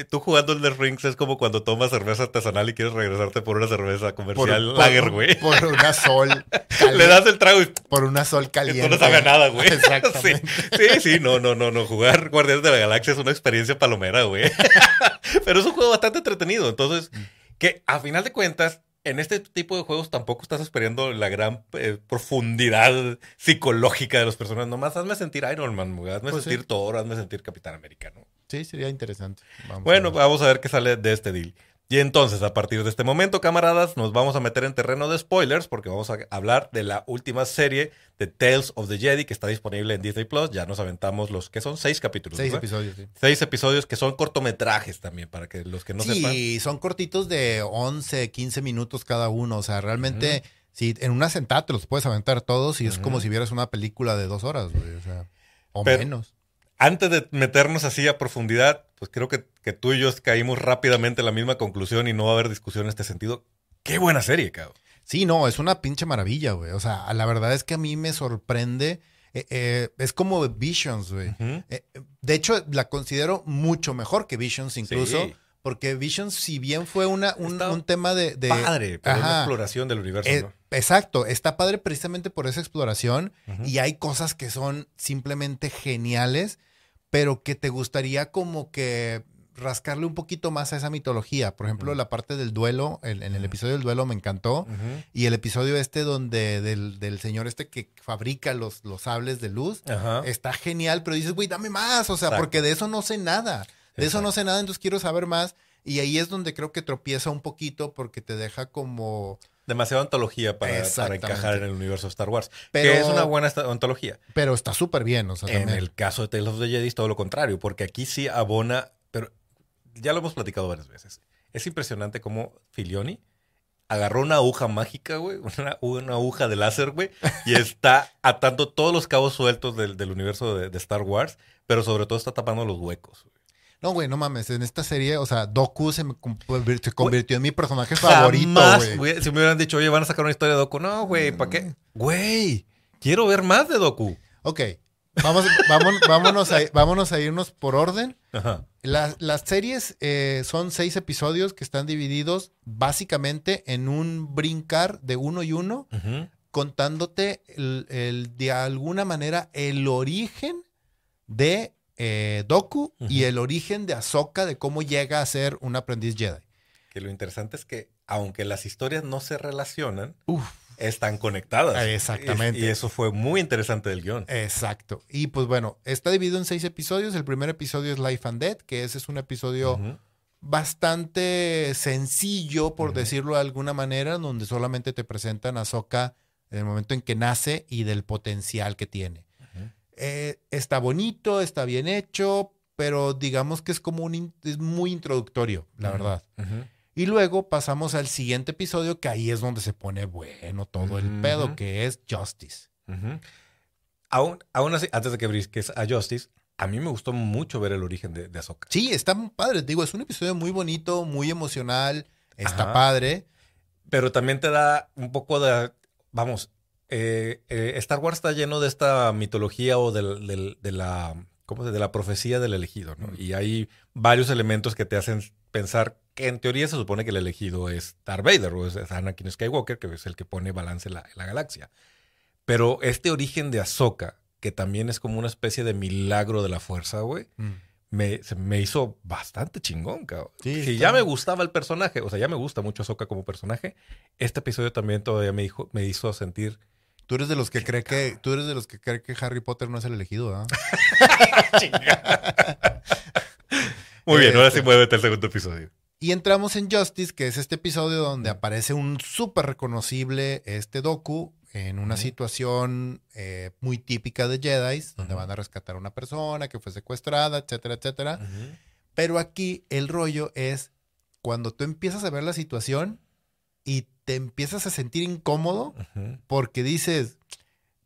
tú jugando el del ring es como cuando tomas cerveza artesanal y quieres regresarte por una cerveza comercial lager, güey. Por, una sol. *laughs* Le das el trago y... Por una sol *laughs* caliente. no sabe nada, güey. Exactamente. sí, sí, no, no, no, no. Jugar *laughs* Guardianes de la Galaxia es una experiencia palomera, güey. *laughs* Pero es un juego bastante entretenido. Entonces, que a final de cuentas, en este tipo de juegos tampoco estás esperando la gran eh, profundidad psicológica de los personajes. Nomás hazme sentir Iron Man, hazme pues sentir Thor, hazme sentir Capitán América, Sí, sería interesante. bueno, vamos a ver qué sale de este deal. Y entonces, a partir de este momento, camaradas, nos vamos a meter en terreno de spoilers porque vamos a hablar de la última serie de Tales of the Jedi que está disponible en Disney Plus. Ya nos aventamos los que son seis capítulos. Seis episodios, sí. Seis episodios que son cortometrajes también, para que los que no sepan. Sí, son cortitos de 11, 15 minutos cada uno. O sea, realmente, si en una sentada te los puedes aventar todos y es como si vieras una película de dos horas, güey. O sea. O Pero- menos. Antes de meternos así a profundidad, pues creo que, que tú y yo caímos rápidamente en la misma conclusión y no va a haber discusión en este sentido. Qué buena serie, cabrón. Sí, no, es una pinche maravilla, güey. O sea, la verdad es que a mí me sorprende. eh, eh, es como Visions, güey. Eh, de hecho, la considero mucho mejor que Visions incluso. Sí. Porque Visions, si bien fue una, un, un tema de... de- Padre, pero una exploración del universo, Eh, ¿no? Exacto, está padre precisamente por esa exploración y hay cosas que son simplemente geniales, pero que te gustaría como que rascarle un poquito más a esa mitología. Por ejemplo, la parte del duelo, en, en el episodio del duelo me encantó. Y el episodio este donde del, del señor este que fabrica los, los sables de luz, está genial, pero dices, güey, dame más, o sea, Exacto. porque de eso no sé nada. De eso no sé nada, entonces quiero saber más. Y ahí es donde creo que tropieza un poquito porque te deja como... Demasiada ontología para, encajar en el universo de Star Wars. Pero- Que es una buena ontología. Pero está súper bien, o sea, En también. el caso de Tales of the Jedi es todo lo contrario, porque aquí sí abona, pero ya lo hemos platicado varias veces. Es impresionante cómo Filioni agarró una aguja mágica, güey, *laughs* una, una aguja de láser, güey, y está atando todos los cabos sueltos del, del universo de, de Star Wars, pero sobre todo está tapando los huecos. güey. No, güey, no mames. En esta serie, o sea, Doku se, me se convirtió en mi personaje favorito, güey. si me hubieran dicho, oye, van a sacar una historia de Doku, no, güey, ¿para qué? Güey, quiero ver más de Doku. Ok, vamos, vámonos, *laughs* vámonos, a, vámonos a irnos por orden. Ajá. Las, las series eh, son seis episodios que están divididos básicamente en un brincar de uno y uno, contándote el, el- de alguna manera el origen de eh, Doku y el origen de Ahsoka, de cómo llega a ser un aprendiz Jedi. Que lo interesante es que, aunque las historias no se relacionan, Uf. están conectadas. Exactamente. Y, y eso fue muy interesante del guion. Exacto. Y pues bueno, está dividido en seis episodios. El primer episodio es Life and Death, que ese es un episodio bastante sencillo, por decirlo de alguna manera, donde solamente te presentan a Ahsoka en el momento en que nace y del potencial que tiene. Eh, está bonito, está bien hecho, pero digamos que es como un es muy introductorio, la verdad. Y luego pasamos al siguiente episodio, que ahí es donde se pone bueno todo el pedo, que es Justice. Aún, aún así, antes de que brisques a Justice, a mí me gustó mucho ver el origen de, de Ahsoka. Sí, está padre. Digo, es un episodio muy bonito, muy emocional. Está Ajá. padre. Pero también te da un poco de. Vamos, eh, eh, Star Wars está lleno de esta mitología o de, la. ¿Cómo se De la profecía del elegido, ¿no? Mm. Y hay varios elementos que te hacen pensar que en teoría se supone que el elegido es Darth Vader o es Anakin Skywalker, que es el que pone balance en la, en la galaxia. Pero este origen de Ahsoka, que también es como una especie de milagro de la fuerza, güey, me, se me hizo bastante chingón, cabrón. Sí, si ya me gustaba el personaje, o sea, ya me gusta mucho Ahsoka como personaje, este episodio también todavía me, dijo, me hizo sentir... Tú eres de los que cree que tú eres de los que cree que Harry Potter no es el elegido, ¿ah? *laughs* Muy bien, ahora sí Este. muévete el segundo episodio. Y entramos en Justice, que es este episodio donde aparece un súper reconocible este Doku en una situación eh, muy típica de Jedi, donde van a rescatar a una persona que fue secuestrada, etcétera, etcétera. Pero aquí el rollo es cuando tú empiezas a ver la situación y te empiezas a sentir incómodo porque dices,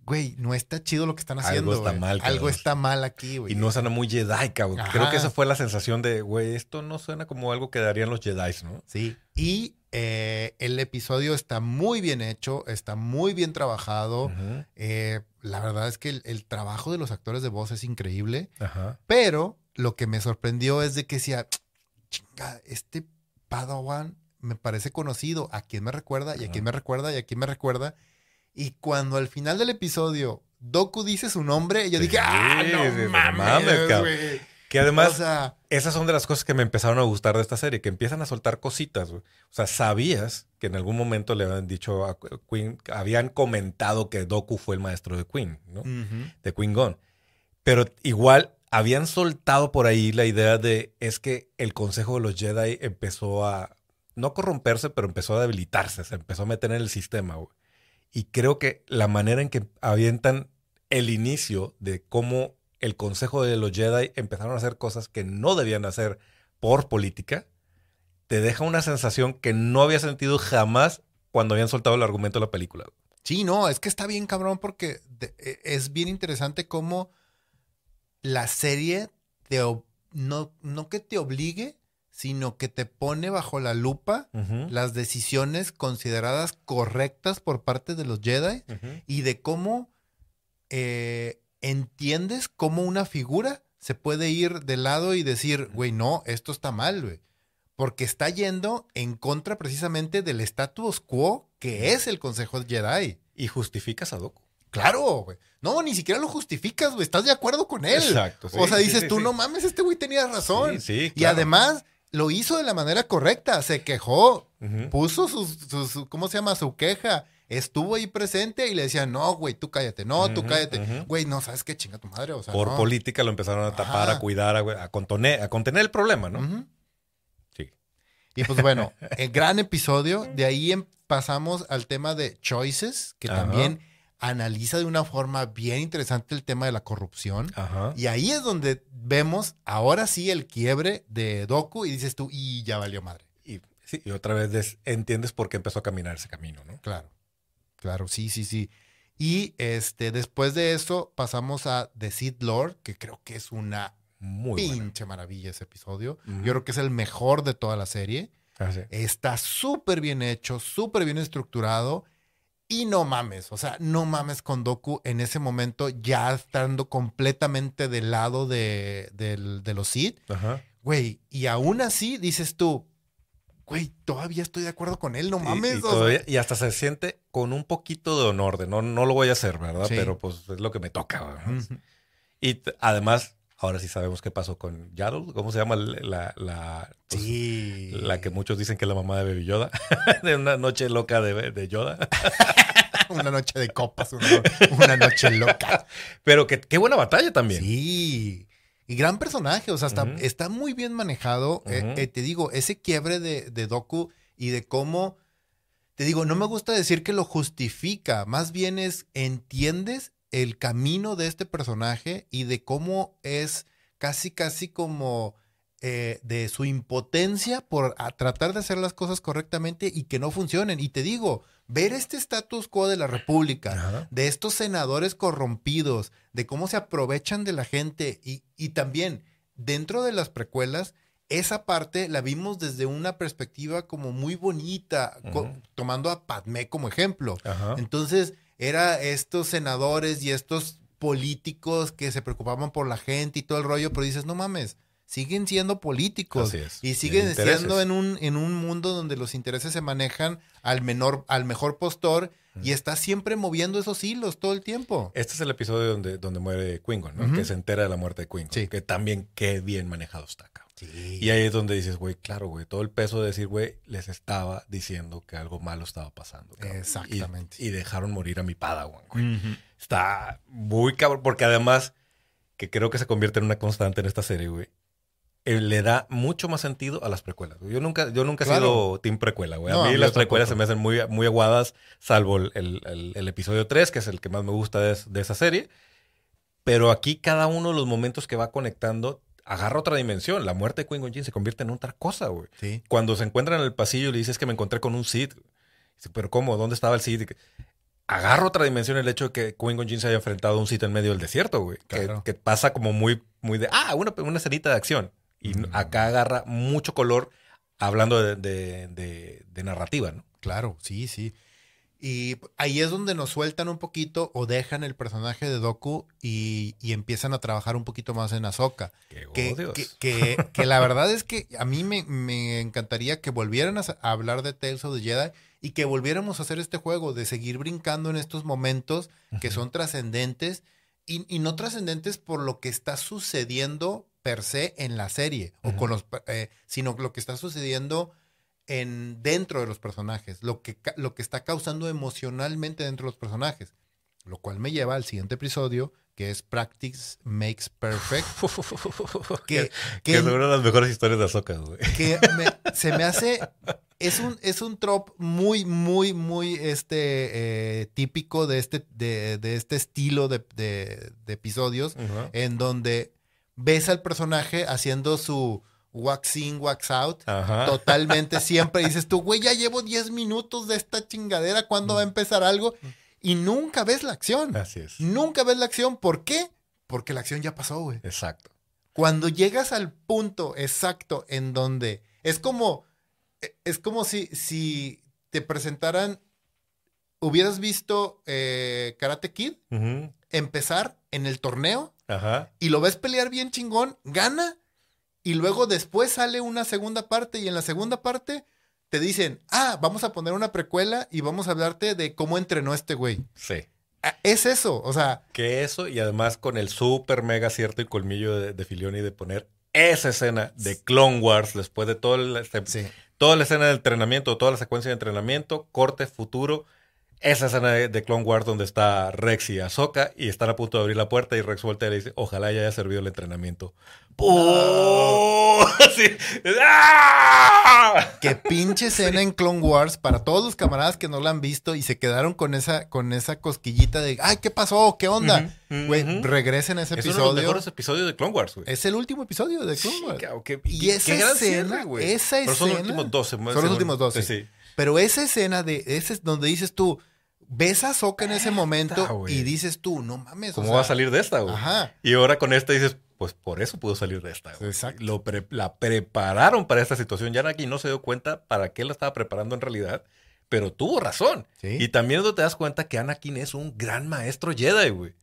güey, no está chido lo que están Algo haciendo. está güey. mal, Algo cabrón. está mal aquí, güey. Y no suena muy Jedi. Creo que esa fue la sensación de, güey, esto no suena como algo que darían los Jedi, ¿no? Sí. Y eh, el episodio está muy bien hecho, está muy bien trabajado. Eh, la verdad es que el, el trabajo de los actores de voz es increíble. Ajá. Pero lo que me sorprendió es de que decía, chinga, este Padawan me parece conocido. ¿A quién me recuerda? Y a quién me recuerda y a quién me recuerda. Y cuando al final del episodio Doku dice su nombre, yo dije, ¡ah, sí, no mames, mames, cabrón". güey! Que además, o sea, esas son de las cosas que me empezaron a gustar de esta serie, que empiezan a soltar cositas, güey. O sea, sabías que en algún momento le habían dicho a Queen, habían comentado que Doku fue el maestro de Queen, ¿no? De Queen Gone. Pero igual habían soltado por ahí la idea de es que el Consejo de los Jedi empezó a no corromperse, pero empezó a debilitarse, se empezó a meter en el sistema, güey. Y creo que la manera en que avientan el inicio de cómo el Consejo de los Jedi empezaron a hacer cosas que no debían hacer por política, te deja una sensación que no había sentido jamás cuando habían soltado el argumento de la película. Sí, no, es que está bien cabrón porque e- es bien interesante cómo la serie te, no, no que te obligue, sino que te pone bajo la lupa las decisiones consideradas correctas por parte de los Jedi y de cómo eh, entiendes cómo una figura se puede ir de lado y decir, güey, no, esto está mal, güey. Porque está yendo en contra precisamente del status quo que es el Consejo Jedi. Y justificas a Doku. Claro, güey. No, ni siquiera lo justificas, güey. Estás de acuerdo con él. Exacto, sí, o sea, dices sí, tú, no mames, este güey tenía razón. Sí, sí, Y además lo hizo de la manera correcta. Se quejó, puso sus, sus- su- ¿cómo se llama? Su queja. Estuvo ahí presente y le decían, no, güey, tú cállate, no, tú cállate. Güey, no, ¿sabes qué? Chinga tu madre, o sea, Por no. política lo empezaron a tapar, Ajá. a cuidar, a, a contener, a contener el problema, ¿no? Sí. Y pues bueno, *laughs* el gran episodio. De ahí em- pasamos al tema de Choices, que también analiza de una forma bien interesante el tema de la corrupción. Ajá. Y ahí es donde vemos ahora sí el quiebre de Doku y dices tú, y ya valió madre. Y, sí, y otra vez des- entiendes por qué empezó a caminar ese camino, ¿no? Claro, claro, sí, sí, sí. Y este, después de eso pasamos a The Sith Lord, que creo que es una Muy pinche maravilla ese episodio. Yo creo que es el mejor de toda la serie. Ah, sí. Está súper bien hecho, súper bien estructurado. Y no mames, o sea, no mames con Doku en ese momento ya estando completamente del lado de, de los Sith. Ajá. Güey, y aún así dices tú, güey, todavía estoy de acuerdo con él, no Y- mames. Y, sea, todavía- y hasta se siente con un poquito de honor, de no, no lo voy a hacer, ¿verdad? Sí. Pero pues es lo que me toca. Y además, ahora sí sabemos qué pasó con Yaddle. ¿Cómo se llama la, la, pues, Sí. la que muchos dicen que es la mamá de Baby Yoda? *laughs* de una noche loca de, de Yoda. *laughs* *laughs* Una noche de copas, una, una noche loca. Pero que, qué buena batalla también. Sí. Y gran personaje, o sea, está, está muy bien manejado. Eh, eh, te digo, ese quiebre de, de Doku y de cómo, te digo, no me gusta decir que lo justifica, más bien es, entiendes el camino de este personaje y de cómo es casi, casi como eh, de su impotencia por a tratar de hacer las cosas correctamente y que no funcionen. Y te digo, ver este status quo de la República, Ajá. de estos senadores corrompidos, de cómo se aprovechan de la gente y, y también dentro de las precuelas, esa parte la vimos desde una perspectiva como muy bonita, tomando a Padmé como ejemplo. Entonces, era estos senadores y estos políticos que se preocupaban por la gente y todo el rollo, pero dices, no mames, siguen siendo políticos Así es. y siguen siendo en un, en un mundo donde los intereses se manejan al menor, al mejor postor y está siempre moviendo esos hilos todo el tiempo. Este es el episodio donde, donde muere Quingon, ¿no? Que se entera de la muerte de Quingon. Sí. Que también qué bien manejado está acá. Sí. Y ahí es donde dices, güey, claro, güey, todo el peso de decir, güey, les estaba diciendo que algo malo estaba pasando. cabrón. Exactamente. Y, y dejaron morir a mi Padawan, güey. Está muy cabrón, porque además, que creo que se convierte en una constante en esta serie, güey. Eh, le da mucho más sentido a las precuelas. Yo nunca, yo nunca he sido team precuela, güey. No, a mí las precuelas se me hacen muy, muy aguadas, salvo el, el- el- el episodio 3, que es el que más me gusta de, de esa serie. Pero aquí cada uno de los momentos que va conectando agarra otra dimensión. La muerte de Qui-Gon Jinn se convierte en otra cosa, güey. Sí. Cuando se encuentran en el pasillo y le dices que me encontré con un Sith. Dice, pero ¿cómo? ¿Dónde estaba el Sith? Agarra otra dimensión el hecho de que Qui-Gon Jinn se haya enfrentado a un Sith en medio del desierto, güey. Que- Claro. Que, pasa como muy, muy de, ah, una, una escenita de acción. Y Mm. acá agarra mucho color hablando de, de- de- de narrativa, ¿no? Claro, sí, sí. Y ahí es donde nos sueltan un poquito o dejan el personaje de Doku y, y empiezan a trabajar un poquito más en Ahsoka. Que, Que, Dios. que, que- que la verdad es que a mí me, me encantaría que volvieran a, hablar de Tales of the Jedi y que volviéramos a hacer este juego de seguir brincando en estos momentos que son trascendentes y, y no trascendentes por lo que está sucediendo per se en la serie, o con los, eh, sino lo que está sucediendo en, dentro de los personajes, lo que, lo que está causando emocionalmente dentro de los personajes. Lo cual me lleva al siguiente episodio, que es Practice Makes Perfect. *laughs* que, Que, que una de las mejores historias de Ahsoka, güey. que me- se me hace. Es un, es un trop muy, muy, muy este, eh, típico de este, de, de este estilo de, de- de episodios, en donde ves al personaje haciendo su wax in, wax out. Ajá. Totalmente *laughs* siempre dices tú, güey, ya llevo 10 minutos de esta chingadera, ¿cuándo va a empezar algo? Y nunca ves la acción. Así es. Nunca ves la acción. ¿Por qué? Porque la acción ya pasó, güey. Exacto. Cuando llegas al punto exacto en donde es como, e, es como si, si te presentaran, hubieras visto eh, Karate Kid empezar en el torneo Ajá. y lo ves pelear bien chingón, gana y luego después sale una segunda parte y en la segunda parte te dicen, ah, vamos a poner una precuela y vamos a hablarte de cómo entrenó este güey. Sí. Ah, Es eso, o sea, Que eso, y además con el super mega acierto y colmillo de, de Filioni de poner esa escena de Clone Wars después de todo el- este- sí. toda la escena de entrenamiento, toda la secuencia de entrenamiento, corte, futuro. Esa escena de, de Clone Wars donde está Rex y Ahsoka y están a punto de abrir la puerta y Rex voltea y le dice, ojalá ya haya servido el entrenamiento. ¡Pum! *laughs* Así. ¡Ah! Qué pinche escena en Clone Wars para todos los camaradas que no la han visto y se quedaron con esa, con esa cosquillita de, ay, ¿qué pasó? ¿Qué onda? Ujú, Güey, ujú. regresen a ese Es uno de los episodio. mejores episodios de Clone Wars, güey. Es el último episodio de Clone Sí, Wars. Y qué- esa qué gran escena, güey. esa Pero son los escena- últimos 12. Son los últimos 12. Sí. Pero esa escena de, ese es donde dices tú, ves a Soka en ese momento y dices tú, no mames. o ¿Cómo sea, va a salir de esta, güey? Ajá. Y ahora con esta dices, pues por eso pudo salir de esta. güey. Exacto. Lo pre- la prepararon para esta situación. Ya aquí no se dio cuenta para qué la estaba preparando en realidad, pero tuvo razón. Sí. Y también te das cuenta que Anakin es un gran maestro Jedi, güey.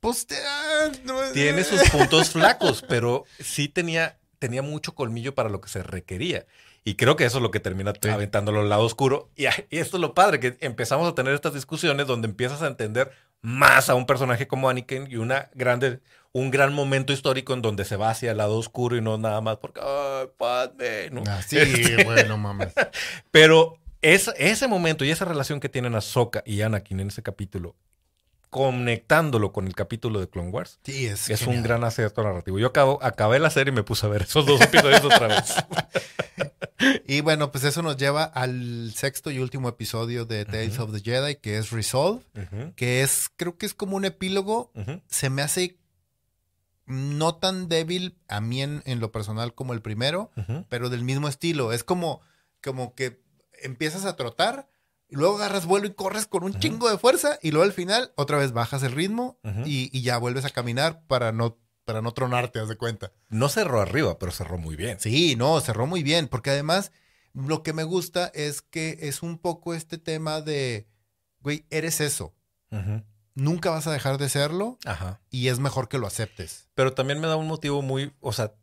Pues te- ah, Tiene *laughs* sus puntos flacos, pero sí tenía, tenía mucho colmillo para lo que se requería. Y creo que eso es lo que termina Sí. aventándolo al lado oscuro. Y, y esto es lo padre, que empezamos a tener estas discusiones donde empiezas a entender más a un personaje como Anakin y una grande, un gran momento histórico en donde se va hacia el lado oscuro y no nada más porque, ay, padre, ¿no? Ah, sí, Este, güey, no mames. *laughs* pero es, ese momento y esa relación que tienen Ahsoka y Anakin en ese capítulo, conectándolo con el capítulo de Clone Wars, Sí, es, es un gran acierto narrativo. Yo acabo, acabé la serie y me puse a ver esos dos episodios *laughs* otra vez. *laughs* Y bueno, pues eso nos lleva al sexto y último episodio de Tales of the Jedi, que es Resolve, que es, creo que es como un epílogo. Se me hace no tan débil a mí en, en lo personal como el primero, pero del mismo estilo. Es como, como que empiezas a trotar y luego agarras vuelo y corres con un chingo de fuerza y luego al final otra vez bajas el ritmo y, y ya vuelves a caminar para no, para no tronarte, haz de cuenta. No cerró arriba, pero cerró muy bien. Sí, no, cerró muy bien, porque además lo que me gusta es que es un poco este tema de, güey, eres eso, nunca vas a dejar de serlo Ajá. y es mejor que lo aceptes. Pero también me da un motivo muy, o sea,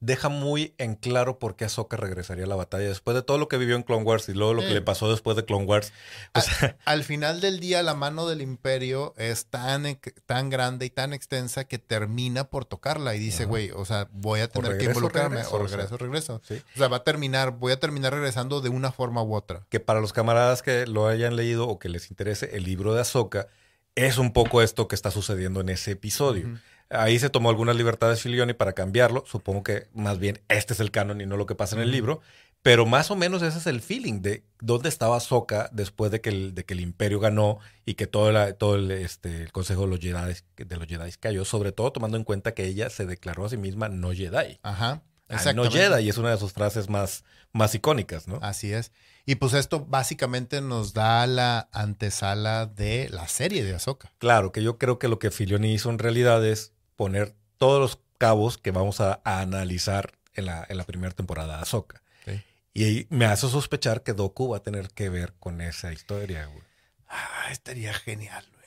deja muy en claro por qué Ahsoka regresaría a la batalla después de todo lo que vivió en Clone Wars y luego lo que Sí. le pasó después de Clone Wars. O sea, *laughs* Al final del día, la mano del imperio es tan, tan grande y tan extensa que termina por tocarla y dice, güey, o sea, voy a tener que regreso, involucrarme, regreso, o o sea. regreso, regreso. sí. O sea, va a terminar, voy a terminar regresando de una forma u otra. que para los camaradas que lo hayan leído o que les interese, el libro de Ahsoka es un poco esto que está sucediendo en ese episodio. Ahí se tomó algunas libertades Filioni para cambiarlo. Supongo que más bien este es el canon y no lo que pasa en el libro. Pero más o menos ese es el feeling de dónde estaba Ahsoka después de que el, de que el Imperio ganó y que todo, la- todo el, este, el Consejo de los, Jedi, de los Jedi cayó. Sobre todo tomando en cuenta que ella se declaró a sí misma no Jedi. Ajá. I'm no. Jedi y es una de sus frases más, más icónicas, ¿no? Así es. Y pues esto básicamente nos da la antesala de la serie de Ahsoka. Claro, que yo creo que lo que Filioni hizo en realidad es poner todos los cabos que vamos a, a analizar en la, en la primera temporada de Ahsoka. Sí. Y me hace sospechar que Doku va a tener que ver con esa historia, güey. Ah, estaría genial, güey.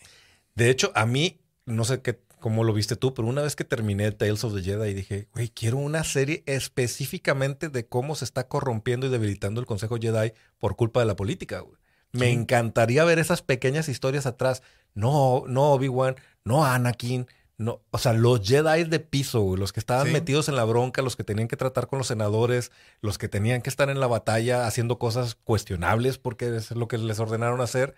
De hecho, a mí, no sé qué, cómo lo viste tú, pero una vez que terminé Tales of the Jedi dije, güey, quiero una serie específicamente de cómo se está corrompiendo y debilitando el Consejo Jedi por culpa de la política, güey. Me Sí. encantaría ver esas pequeñas historias atrás. No, no Obi-Wan, no Anakin, no, o sea, los Jedi de piso, güey, los que estaban Sí. metidos en la bronca, los que tenían que tratar con los senadores, los que tenían que estar en la batalla haciendo cosas cuestionables porque es lo que les ordenaron hacer.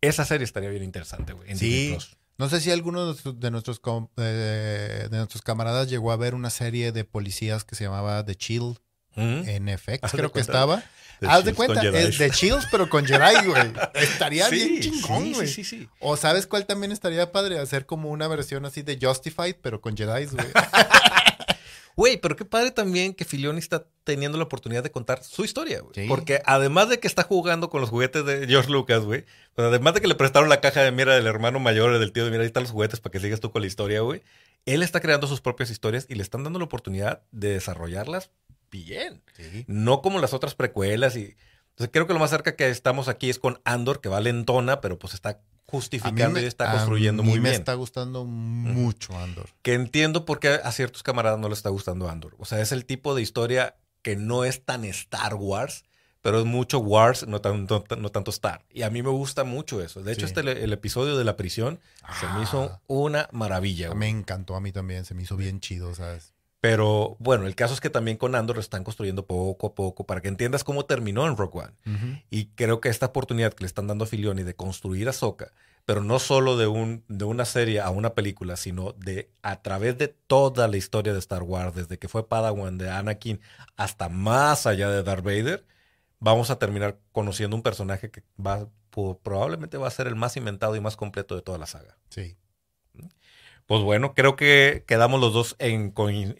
Esa serie estaría bien interesante, güey. en Sí. No sé si alguno de nuestros, de nuestros, eh, de nuestros camaradas llegó a ver una serie de policías que se llamaba The Chill ¿Mm? en FX, Haz de creo que estaba. The Haz de cuenta, es The Chills, pero con Jedi, güey. *laughs* Estaría bien Sí, chingón, sí, güey. Sí, sí, sí. O sabes cuál también estaría padre, hacer como una versión así de Justified, pero con Jedi, güey. *laughs* Güey, pero qué padre también que Filoni está teniendo la oportunidad de contar su historia, güey. Sí. Porque además de que está jugando con los juguetes de George Lucas, güey. pues además de que le prestaron la caja de mira del hermano mayor, del tío de mira, ahí están los juguetes para que sigas tú con la historia, güey. Él está creando sus propias historias y le están dando la oportunidad de desarrollarlas bien. Sí. No como las otras precuelas. y Entonces creo que lo más cerca que estamos aquí es con Andor, que va lentona, pero pues está A justificando me- y está a construyendo mí muy me bien. está gustando mucho Andor. Que entiendo por qué a ciertos camaradas no les está gustando Andor. O sea, es el tipo de historia que no es tan Star Wars, pero es mucho Wars, no, tan- no tan- no tanto Star. Y a mí me gusta mucho eso. De hecho, Sí. este el episodio de la prisión se me hizo Ah. una maravilla. güey. Me encantó a mí también, se me hizo bien chido, ¿sabes? Pero bueno, el caso es que también con Andor lo están construyendo poco a poco para que entiendas cómo terminó en Rock One. Y creo que esta oportunidad que le están dando a Filoni de construir a Ahsoka, pero no solo de, un, de una serie a una película, sino de a través de toda la historia de Star Wars, desde que fue Padawan de Anakin hasta más allá de Darth Vader, vamos a terminar conociendo un personaje que va, probablemente va a ser el más inventado y más completo de toda la saga. Sí. Pues bueno, creo que quedamos los dos en,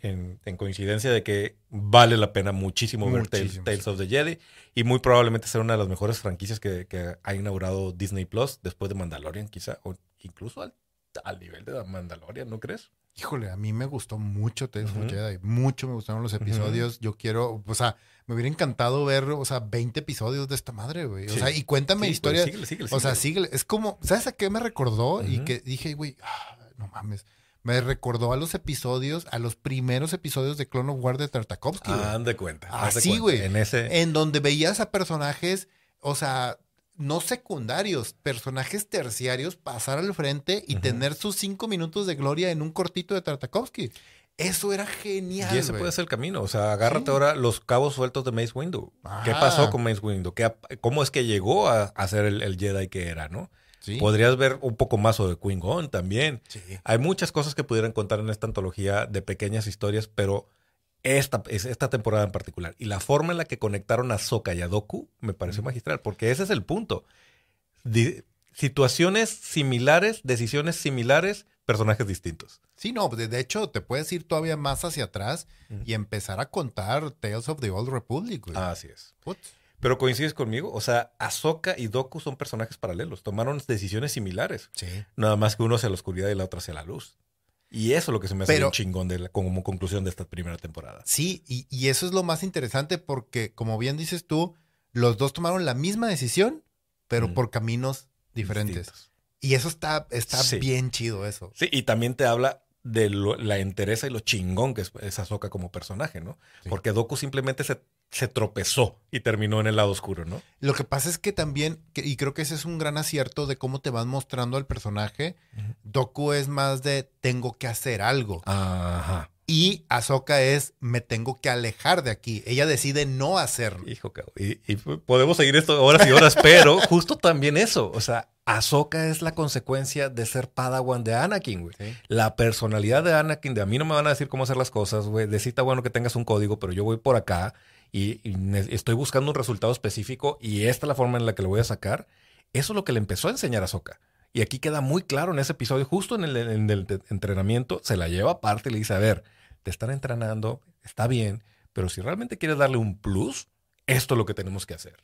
en- en coincidencia de que vale la pena muchísimo, ver Tales, Muchísimo, Tales sí. of the Jedi y muy probablemente será una de las mejores franquicias que, que ha inaugurado Disney Plus después de Mandalorian, quizá, o incluso al, al nivel de Mandalorian, ¿no crees? Híjole, a mí me gustó mucho Tales of Ujú. Jedi. Mucho me gustaron los episodios. Yo quiero, o sea, me hubiera encantado ver, o sea, 20 episodios de esta madre, güey. O sea, y cuéntame Sí, historias. pues, síguele, síguele, O sea, síguele. sigue. Es como, ¿sabes a qué me recordó? Y que dije, güey, ah, no mames. Me recordó a los episodios, a los primeros episodios de Clone of War de Tartakovsky. Ah, haz de cuenta. Así, güey. En ese. En donde veías a personajes, o sea, no secundarios, personajes terciarios pasar al frente y tener sus cinco minutos de gloria en un cortito de Tartakovsky. Eso era genial. y ese puede ser el camino. O sea, agárrate Sí. ahora los cabos sueltos de Mace Windu. ¿Qué Ajá. pasó con Mace Windu? ¿Qué, ¿Cómo es que llegó a, a ser el, el Jedi que era, no? Sí. Podrías ver un poco más sobre Queen Gon también. Sí. Hay muchas cosas que pudieran contar en esta antología de pequeñas historias, pero esta, es esta temporada en particular y la forma en la que conectaron a Sokka y a Doku me pareció magistral, porque ese es el punto. Di- situaciones similares, decisiones similares, personajes distintos. Sí, no, de, de hecho, te puedes ir todavía más hacia atrás y empezar a contar Tales of the Old Republic, güey. Así es. Putz. Pero coincides conmigo, o sea, Ahsoka y Doku son personajes paralelos, tomaron decisiones similares, Sí. nada más que uno hacia la oscuridad y la otra hacia la luz. Y eso es lo que se me hace Pero- bien chingón de la- como conclusión de esta primera temporada. Sí, y, y eso es lo más interesante porque, como bien dices tú, los dos tomaron la misma decisión, pero Mm. por caminos diferentes. Distintos. Y eso está, está Sí. bien chido, eso. Sí, y también te habla de lo- la entereza y lo chingón que es, es Ahsoka como personaje, ¿no? Sí. Porque Doku simplemente se, se tropezó y terminó en el lado oscuro, ¿no? Lo que pasa es que también, y creo que ese es un gran acierto de cómo te van mostrando al personaje. Doku es más de tengo que hacer algo. Ajá. Y Ahsoka es me tengo que alejar de aquí. Ella decide no hacerlo. Hijo, y, y podemos seguir esto horas y horas, pero *laughs* justo también eso. O sea, Ahsoka es la consecuencia de ser Padawan de Anakin, güey. Sí. La personalidad de Anakin, de a mí no me van a decir cómo hacer las cosas, güey. Decita, bueno, que tengas un código, pero yo voy por acá y, estoy buscando un resultado específico y esta es la forma en la que lo voy a sacar. Eso es lo que le empezó a enseñar a Ahsoka. Y aquí queda muy claro en ese episodio, justo en el, entrenamiento, se la lleva aparte y le dice, a ver, te están entrenando, está bien, pero si realmente quieres darle un plus, esto es lo que tenemos que hacer.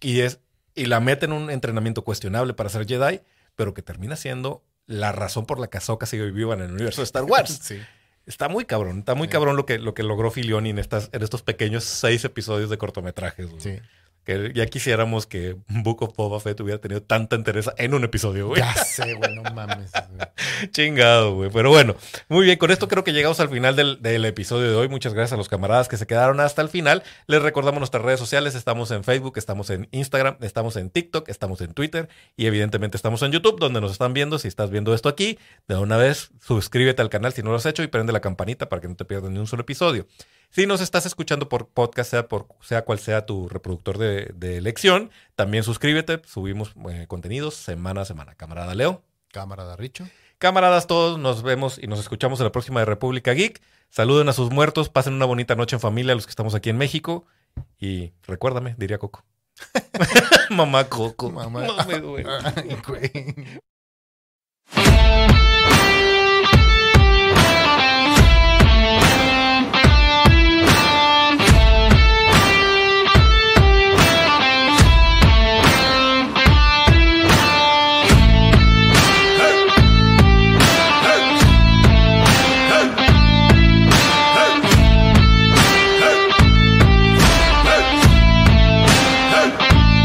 Y es y la mete en un entrenamiento cuestionable para ser Jedi, pero que termina siendo la razón por la que Ahsoka sigue viva en el universo de Star Wars. *laughs* Sí. Está muy cabrón, está muy cabrón lo que, lo que logró Filioni en, estas, en estos pequeños seis episodios de cortometrajes. güey. Sí. Que ya quisiéramos que *laughs* Book of Boba Fett hubiera tenido tanta entereza en un episodio, güey. Ya sé, güey, no mames. güey. *laughs* Chingado, güey. Pero bueno, muy bien. Con esto creo que llegamos al final del, del episodio de hoy. Muchas gracias a los camaradas que se quedaron hasta el final. Les recordamos nuestras redes sociales. Estamos en Facebook, estamos en Instagram, estamos en TikTok, estamos en Twitter y evidentemente estamos en YouTube, donde nos están viendo. Si estás viendo esto aquí, de una vez suscríbete al canal si no lo has hecho y prende la campanita para que no te pierdas ni un solo episodio. Si nos estás escuchando por podcast, sea, por, sea cual sea tu reproductor de, de elección, también suscríbete. Subimos eh, contenidos semana a semana. Camarada Leo. Cámara de Richo. Camaradas todos, nos vemos y nos escuchamos en la próxima de República Geek. Saluden a sus muertos, pasen una bonita noche en familia los que estamos aquí en México. Y recuérdame, diría Coco. *laughs* Mamá Coco. Mamá. Mames, *laughs* güey. Ay, güey.